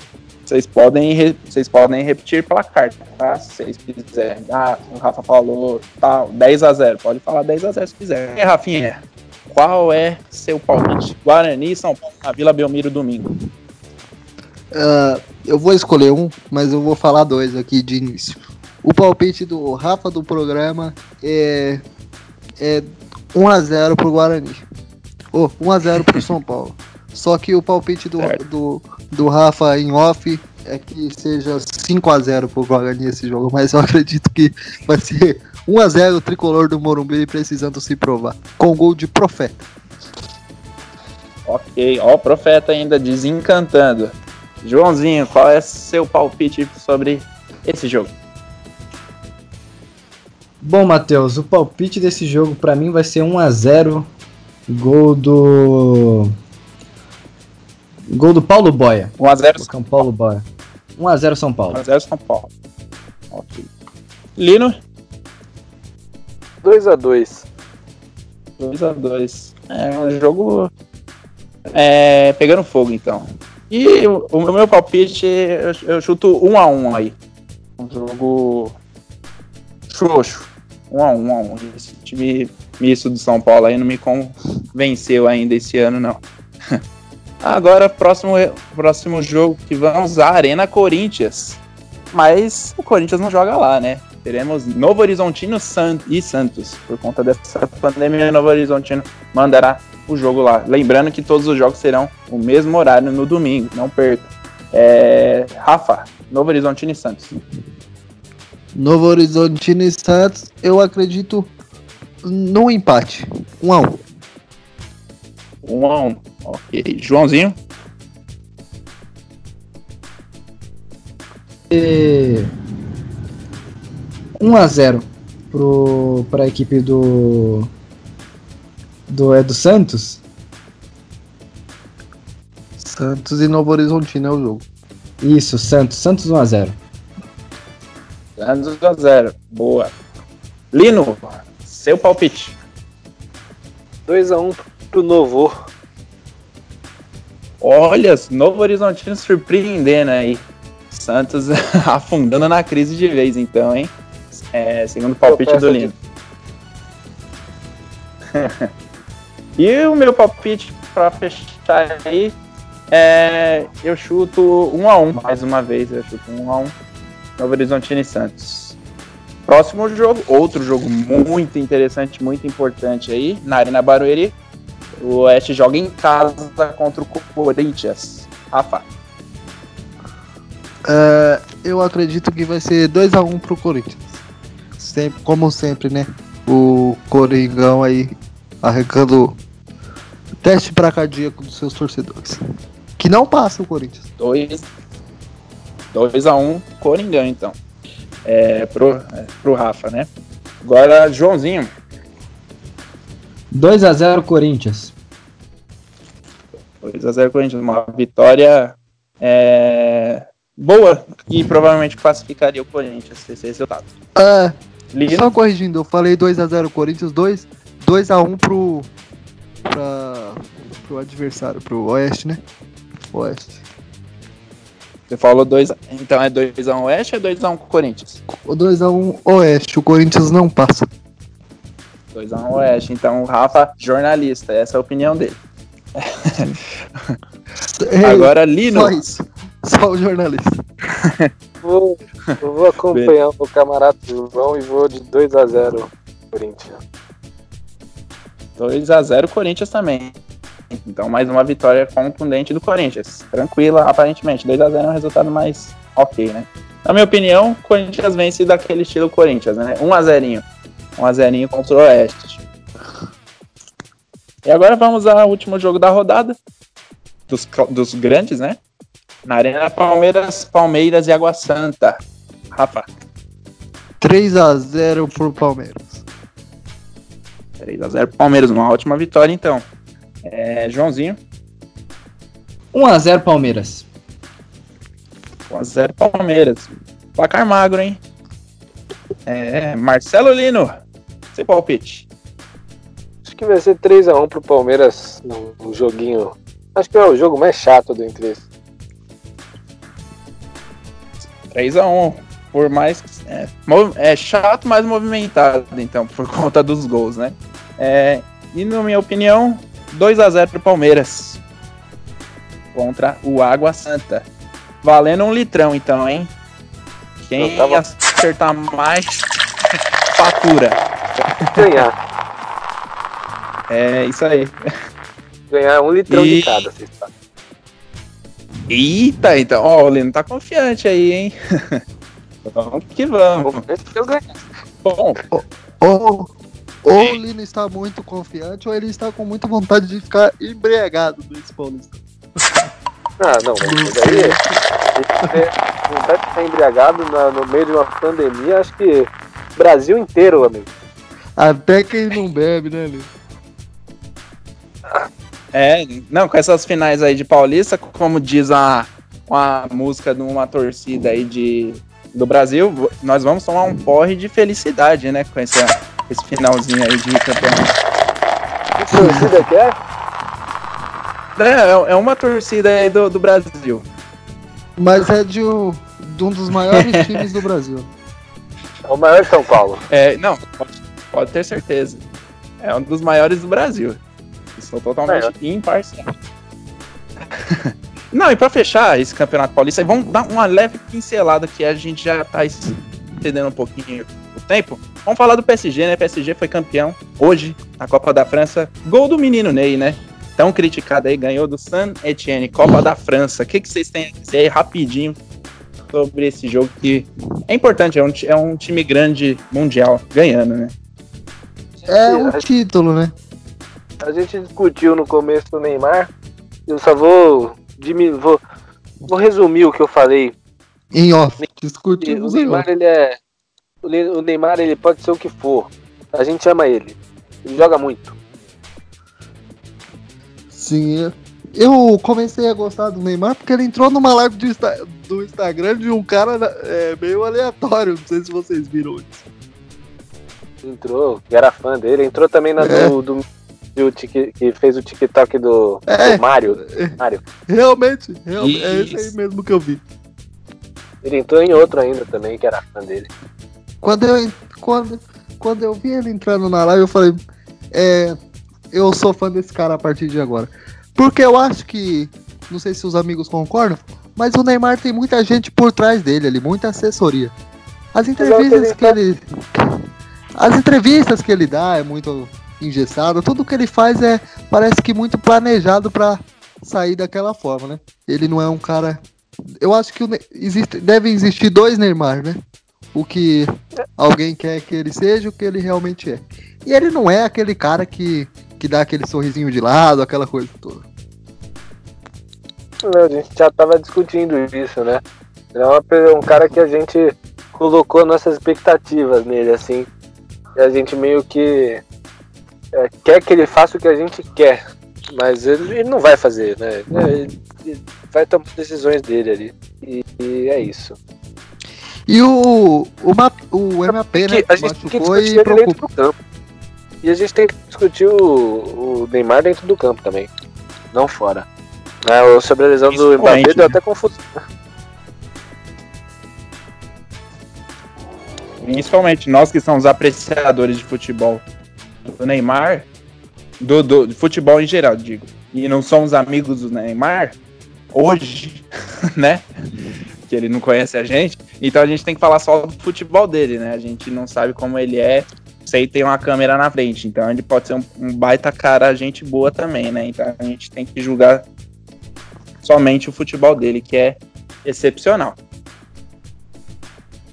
vocês podem vocês podem repetir placar, tá? Se vocês quiserem. Ah, o Rafa falou tal, tá, 10 a 0. Pode falar 10 a 0 se quiser. E Rafinha, qual é seu palpite? Guarani e São Paulo na Vila Belmiro domingo.
Uh, eu vou escolher um, mas eu vou falar dois aqui de início. O palpite do Rafa do programa é, é 1x0 pro Guarani. Oh, 1x0 pro São Paulo. Só que o palpite do, do, do Rafa em off é que seja 5x0 pro Guarani esse jogo, mas eu acredito que vai ser 1x0 o tricolor do Morumbi precisando se provar. Com gol de profeta.
Ok, ó, o profeta ainda desencantando. Joãozinho, qual é seu palpite sobre esse jogo?
Bom, Matheus, o palpite desse jogo para mim vai ser 1 a 0 Gol do. Gol do Paulo Boia.
1x0
São Paulo Boia. 1x0 São Paulo.
1x0 São Paulo. Ok. Lino?
2x2.
2x2. É um jogo. É, pegando fogo então. E o, o meu palpite, eu, eu chuto 1 a 1 aí. Um jogo xoxo. 1 a 1 1 a 1 Esse time misto do São Paulo aí não me convenceu ainda esse ano, não. Agora, próximo, próximo jogo que vamos, a Arena Corinthians. Mas o Corinthians não joga lá, né? Teremos Novo Horizontino e Santos. Por conta dessa pandemia, Novo Horizontino mandará o jogo lá. Lembrando que todos os jogos serão o mesmo horário no domingo, não perca. É, Rafa, Novo Horizontino e Santos.
Novo Horizontino e Santos, eu acredito no empate. 1 a 1
1 a 1 Ok. Joãozinho?
E... 1 a 0 pro para a equipe do do é do Santos.
Santos e Novo Horizontino é o jogo.
Isso, Santos, Santos 1 a 0.
Santos 1 a 0. Boa. Lino, seu palpite.
2x1 pro Novo.
Olha, Novo Horizontino surpreendendo aí. Santos afundando na crise de vez, então, hein? É, segundo palpite do Lino. e o meu palpite para fechar aí é, eu chuto 1 a 1 mais uma vez, eu chuto 1 a 1 Novo Horizontino e Santos. Próximo jogo, outro jogo muito interessante, muito importante aí, na Arena Barueri. O Oeste joga em casa contra o Corinthians. Rafa.
Uh, eu acredito que vai ser 2x1 pro Corinthians. Sempre, como sempre, né? O Coringão aí arrancando teste para cardíaco dos seus torcedores. Que não passa o Corinthians.
2 2x1 um, Coringão, então. É, pro, é, pro Rafa, né? Agora, Joãozinho.
2x0 Corinthians.
2x0 Corinthians. Uma vitória é, boa que provavelmente classificaria o Corinthians esse resultado.
É. Lino. Só corrigindo, eu falei 2x0 Corinthians, 2 2x1 pro. Pra, pro adversário, pro Oeste, né? Oeste.
Você falou 2 Então é 2x1 Oeste ou 2x1 Corinthians?
O 2x1 Oeste, o Corinthians não passa.
2x1 Oeste, então o Rafa, jornalista, essa é a opinião dele. Agora, Lino.
Só isso. Só o jornalista.
vou, vou acompanhar o camarada João e vou de 2x0 Corinthians.
2x0 Corinthians também. Então, mais uma vitória contundente do Corinthians. Tranquila, aparentemente. 2x0 é um resultado mais ok, né? Na minha opinião, o Corinthians vence daquele estilo Corinthians, né? 1x0. 1x0 contra o Oeste. E agora vamos ao último jogo da rodada. Dos, dos grandes, né? Na Arena Palmeiras, Palmeiras e Água Santa. Rafa.
3x0 pro Palmeiras.
3x0 pro Palmeiras, uma ótima vitória então. É, Joãozinho.
1x0 Palmeiras.
1x0 Palmeiras. Placar magro, hein? É, Marcelo Lino. Seu palpite.
Acho que vai ser 3x1 pro Palmeiras no, no joguinho. Acho que é o jogo mais chato do entre esses.
3x1. Por mais. É, é, chato, mas movimentado, então, por conta dos gols, né? É, e, na minha opinião, 2x0 pro Palmeiras. Contra o Água Santa. Valendo um litrão, então, hein? Quem tava... acertar mais, fatura.
Ganhar.
É isso aí.
Ganhar um litrão e... de cada, vocês sabem.
Eita, então, ó, o Lino tá confiante aí, hein? vamos que vamos.
Bom. Ou, ou o Lino está muito confiante, ou ele está com muita vontade de ficar embriagado do Paulista.
Ah, não, mas aí. vontade de ficar embriagado na, no meio de uma pandemia, acho que Brasil inteiro, amigo.
Até quem não bebe, né, Lino?
É, não, com essas finais aí de Paulista, como diz a, a música de uma torcida aí de, do Brasil, nós vamos tomar um porre de felicidade, né? Com esse, esse finalzinho aí de campeonato.
Que torcida que é?
É, é uma torcida aí do, do Brasil.
Mas é de um, de um dos maiores times do Brasil.
É o maior de São Paulo.
É, não, pode, pode ter certeza. É um dos maiores do Brasil. Sou totalmente é. imparcial. Não, e pra fechar esse Campeonato Paulista, vamos dar uma leve pincelada que a gente já tá estendendo um pouquinho o tempo. Vamos falar do PSG, né? PSG foi campeão hoje na Copa da França. Gol do menino Ney, né? Tão criticado aí, ganhou do San Etienne, Copa da França. O que, que vocês têm a dizer aí rapidinho sobre esse jogo que é importante, é um, é um time grande mundial ganhando, né?
É um título, né?
A gente discutiu no começo do Neymar. Eu só vou, vou, vou resumir o que eu falei.
Em off, discutimos
o Neymar, ele é. O Neymar ele pode ser o que for. A gente ama ele. Ele joga muito.
Sim, eu comecei a gostar do Neymar porque ele entrou numa live do, Insta do Instagram de um cara é, meio aleatório. Não sei se vocês viram isso.
Entrou, era fã dele. Entrou também na é. do, do, do, que fez o TikTok do, é. do Mario. Mario.
Realmente, realmente é esse aí mesmo que eu vi.
Ele entrou em outro ainda também, que era fã dele.
Quando eu, quando, quando eu vi ele entrando na live, eu falei. É, eu sou fã desse cara a partir de agora. Porque eu acho que. Não sei se os amigos concordam, mas o Neymar tem muita gente por trás dele ali, muita assessoria. As entrevistas que ele. As entrevistas que ele dá é muito engessado, tudo que ele faz é parece que muito planejado para sair daquela forma, né? Ele não é um cara. Eu acho que existe, deve existir dois Neymar, né? O que alguém quer que ele seja, o que ele realmente é. E ele não é aquele cara que que dá aquele sorrisinho de lado, aquela coisa toda.
A gente já tava discutindo isso, né? é um cara que a gente colocou nossas expectativas nele, assim. E a gente meio que é, quer que ele faça o que a gente quer. Mas ele, ele não vai fazer, né? Ele, ele vai tomar decisões dele ali. E, e é isso.
E o, o, MAP, o MAP, né?
A gente machucou e preocupa. E a gente tem que discutir o, o Neymar dentro do campo também, não fora. É, sobre a lesão do Mbappé deu até confusão.
Principalmente nós que somos apreciadores de futebol do Neymar, do, do, futebol em geral, digo, e não somos amigos do Neymar, hoje, né? Que ele não conhece a gente, então a gente tem que falar só do futebol dele, né? A gente não sabe como ele é sei tem uma câmera na frente, então ele pode ser um, um, baita cara, gente boa também, né? Então a gente tem que julgar somente o futebol dele, que é excepcional.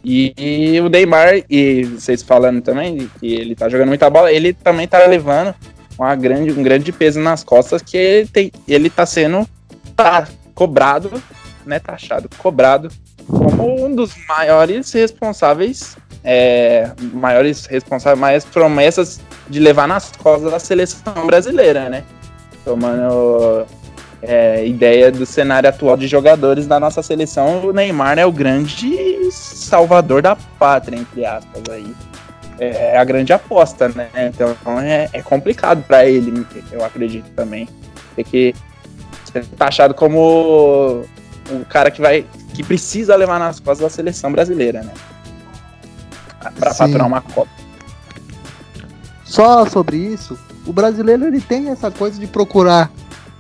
E, e, o Neymar, e vocês falando também que ele tá jogando muita bola, ele também tá levando uma grande, um grande peso nas costas que ele, tem, ele tá sendo tá, cobrado, né, taxado, cobrado como um dos maiores responsáveis é, maiores responsáveis, maiores promessas de levar nas costas da seleção brasileira, né? Tomando é, ideia do cenário atual de jogadores da nossa seleção, o Neymar é o grande salvador da pátria, entre aspas, aí. É, é a grande aposta, né? Então é, é complicado para ele, eu acredito também. Ter que ser taxado como o cara que vai que precisa levar nas costas da seleção brasileira, né? para faturar uma Copa.
Só sobre isso, o brasileiro ele tem essa coisa de procurar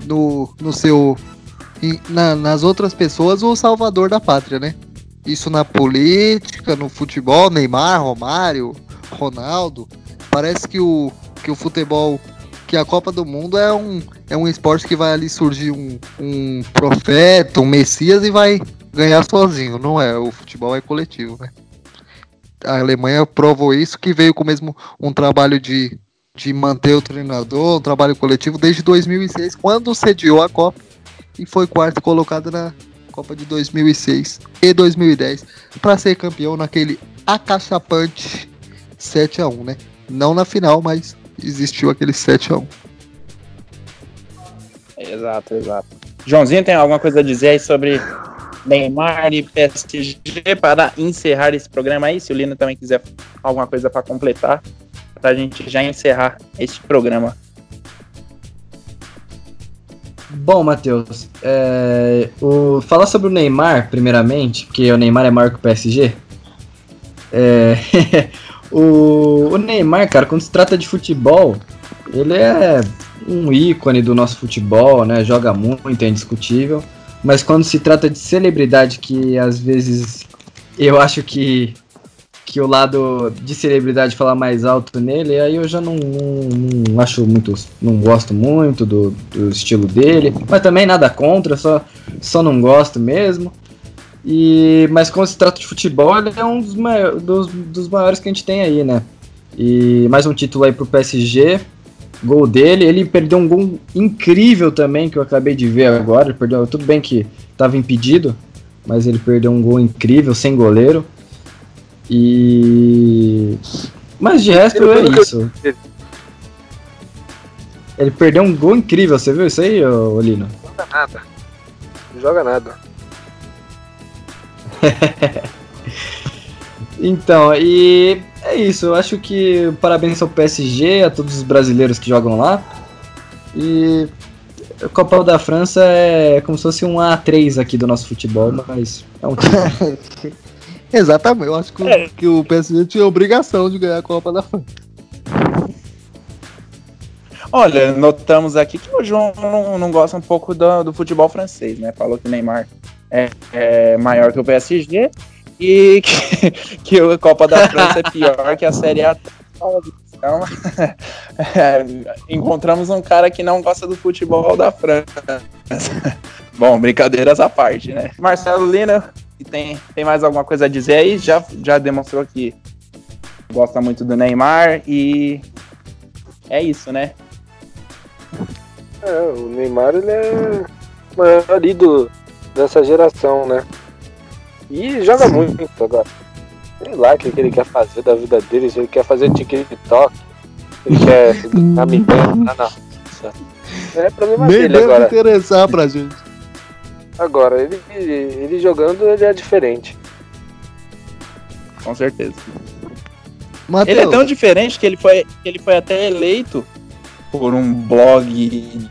no, no seu na, nas outras pessoas o salvador da pátria, né? Isso na política, no futebol, Neymar, Romário, Ronaldo. Parece que o, que o futebol, que a Copa do Mundo é um, é um esporte que vai ali surgir um, um profeta, um messias e vai ganhar sozinho. Não é, o futebol é coletivo, né? a Alemanha provou isso, que veio com mesmo um trabalho de, de manter o treinador, um trabalho coletivo desde 2006, quando sediou a Copa e foi quarto colocado na Copa de 2006 e 2010 para ser campeão naquele acachapante 7 a 1, né? Não na final, mas existiu aquele 7 a 1.
Exato, exato. Joãozinho tem alguma coisa a dizer aí sobre Neymar e PSG para encerrar esse programa aí. Se o Lino também quiser alguma coisa para completar, para a gente já encerrar este programa.
Bom, Matheus, é, o, falar sobre o Neymar, primeiramente, porque o Neymar é maior que o PSG. É, o, o Neymar, cara, quando se trata de futebol, ele é um ícone do nosso futebol, né? Joga muito, é indiscutível. Mas quando se trata de celebridade que às vezes eu acho que, que o lado de celebridade fala mais alto nele, aí eu já não, não, não acho muito, não gosto muito do, do, estilo dele, mas também nada contra, só, só não gosto mesmo. E, mas quando se trata de futebol, ele é um dos, maiores, dos, dos maiores que a gente tem aí, né? E mais um título aí pro PSG, gol dele, ele perdeu um gol incrível também, que eu acabei de ver agora, ele perdeu, tudo bem que estava impedido, mas ele perdeu um gol incrível, sem goleiro. E. Mas de resto é isso. Ele perdeu um gol incrível, você viu isso aí, Olino?
Não joga nada. Não joga nada.
então, e é isso. Eu acho que parabéns ao PSG, a todos os brasileiros que jogam lá. E a Copa da França é como se fosse um A3 aqui do nosso futebol, mas é um.
Exatamente, eu acho que, é. que o PSG tinha obrigação de ganhar a Copa da França.
Olha, notamos aqui que o João não, não gosta um pouco do, do, futebol francês, né? Falou que o Neymar é, é maior que o PSG e que, que a Copa da França é pior que a Série A. Então, é, encontramos um cara que não gosta do futebol da França. Bom, brincadeiras à parte, né? Marcelo Lina, tem, tem mais alguma coisa a dizer aí? Já, já demonstrou que gosta muito do Neymar e é isso, né?
É, o Neymar ele é o maior ídolo dessa geração, né? E joga Sim. muito agora. Sei lá o que, que ele quer fazer da vida dele, se ele quer fazer TikTok, ele quer ficar me vendo lá na. É problema
Nem
dele agora.
interessar pra gente.
Agora, ele, ele jogando, ele é diferente.
Com certeza. Mateus. Ele é tão diferente que ele foi, que ele foi até eleito por um blog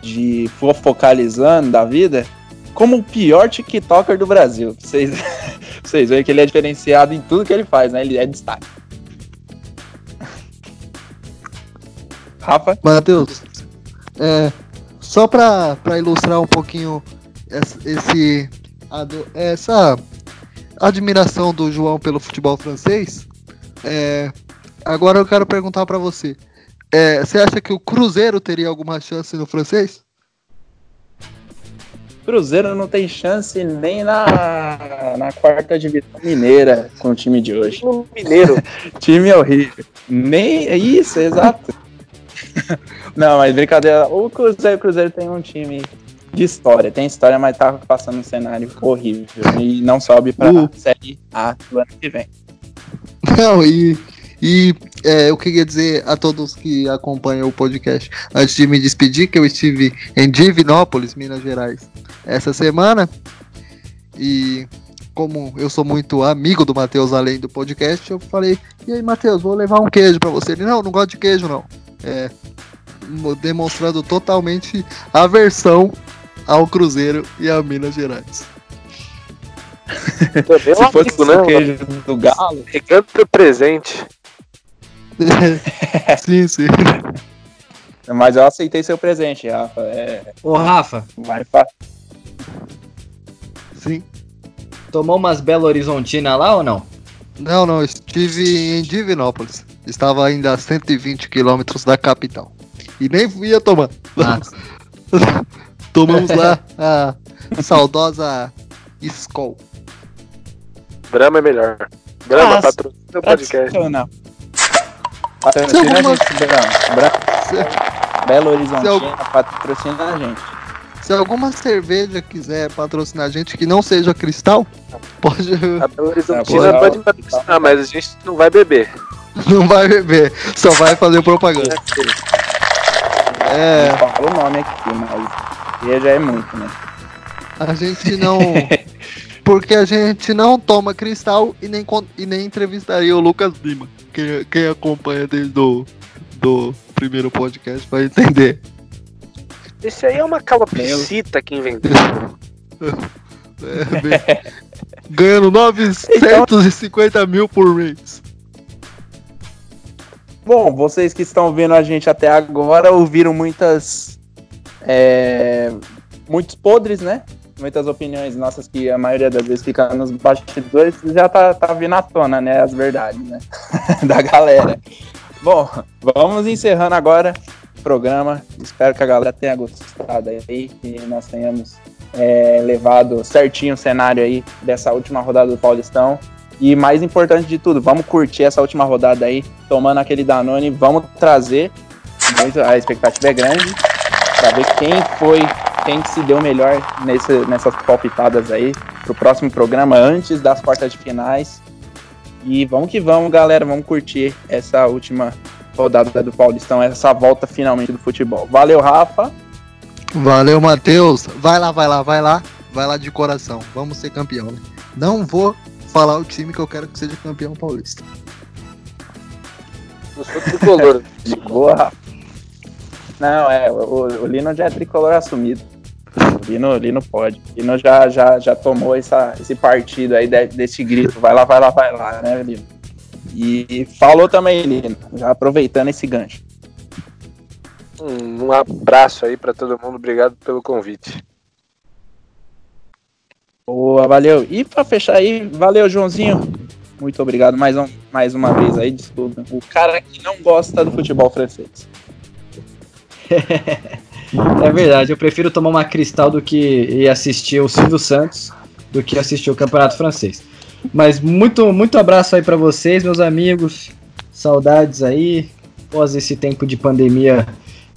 de fofocalizando da vida como o pior TikToker do Brasil. Vocês, vocês veem que ele é diferenciado em tudo que ele faz, né? Ele é destaque. Rafa?
Matheus, é, só para ilustrar um pouquinho esse, essa admiração do João pelo futebol francês, é, agora eu quero perguntar para você. É, você acha que o Cruzeiro teria alguma chance no francês?
Cruzeiro não tem chance nem na, na quarta divisão mineira com o time de hoje.
Mineiro.
time horrível. Nem. É isso, exato. não, mas brincadeira. O Cruzeiro, o Cruzeiro tem um time de história. Tem história, mas tá passando um cenário horrível. E não sobe pra uh. Série A do ano que vem.
Não, e, e é, eu queria dizer a todos que acompanham o podcast, antes de me despedir, que eu estive em Divinópolis, Minas Gerais, essa semana. E como eu sou muito amigo do Matheus além do podcast, eu falei, e aí, Matheus, vou levar um queijo para você. Ele, não, não gosto de queijo, não. É, demonstrando totalmente aversão ao Cruzeiro e a Minas Gerais.
Se fosse o queijo do Galo.
Recanto presente.
sim, sim.
Mas eu aceitei seu presente, Rafa. É...
Ô, Rafa.
Vai pra...
Sim.
Tomou umas Belo Horizontina lá ou não?
Não, não. Estive em Divinópolis. Estava ainda a 120 quilômetros da capital. E nem ia tomar. Tomamos lá a saudosa Skol.
Brahma é melhor. Brahma, ah, patrocina o podcast.
Não. Patrocina a gente. Brahma. Belo Horizonte patrocina a gente.
Se alguma cerveja quiser patrocinar a gente que não seja cristal, pode.
A Belo Horizontina é, pode patrocinar, mas a gente não vai beber.
Não vai beber, só vai fazer propaganda.
É. Fala o nome aqui, mas já é muito, né?
A gente não. Porque a gente não toma cristal e nem, e nem entrevistaria o Lucas Lima. Quem, quem acompanha desde o do primeiro podcast vai entender.
Esse aí é uma calopsita que inventou.
É, bem, ganhando 950 então... mil por mês.
Bom, vocês que estão vendo a gente até agora ouviram muitas é, muitos podres, né? Muitas opiniões nossas que a maioria das vezes fica nos bastidores, já tá, tá vindo à tona, né? As verdades, né? da galera. Bom, vamos encerrando agora o programa. Espero que a galera tenha gostado aí, que nós tenhamos é, levado certinho o cenário aí dessa última rodada do Paulistão. E mais importante de tudo, vamos curtir essa última rodada aí, tomando aquele Danone, vamos trazer, a expectativa é grande, para ver quem foi, quem se deu melhor nesse, nessas palpitadas aí, pro próximo programa, antes das quartas de finais. E vamos que vamos, galera, vamos curtir essa última rodada do Paulistão, essa volta finalmente do futebol. Valeu, Rafa.
Valeu, Matheus. Vai lá, vai lá, vai lá. Vai lá de coração. Vamos ser campeão. Né? Não vou falar o time que eu quero que seja campeão paulista.
Eu sou tricolor.
De boa, Rafa. Não, é, o, o Lino já é tricolor assumido. O Lino, Lino pode. O Lino já, já, já tomou essa, esse partido aí de, desse grito. Vai lá, vai lá, vai lá, né, Lino? E falou também, Lino, já aproveitando esse gancho.
Um, um abraço aí para todo mundo. Obrigado pelo convite.
Boa, valeu. E para fechar aí, valeu, Joãozinho. Muito obrigado mais, um, mais uma vez aí, desculpa. O cara que não gosta do futebol francês.
é verdade, eu prefiro tomar uma cristal do que ir assistir o Silvio Santos do que assistir o Campeonato Francês. Mas muito, muito abraço aí para vocês, meus amigos. Saudades aí. Após esse tempo de pandemia,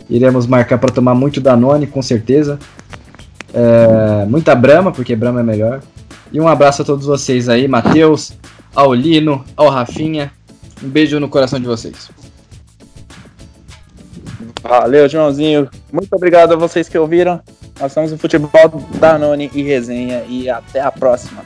iremos marcar para tomar muito Danone, com certeza. É, muita Brama, porque Brama é melhor. E um abraço a todos vocês aí, Matheus, ao Lino, ao Rafinha. Um beijo no coração de vocês.
Valeu, Joãozinho. Muito obrigado a vocês que ouviram. Nós somos o Futebol Danone e Resenha. E até a próxima.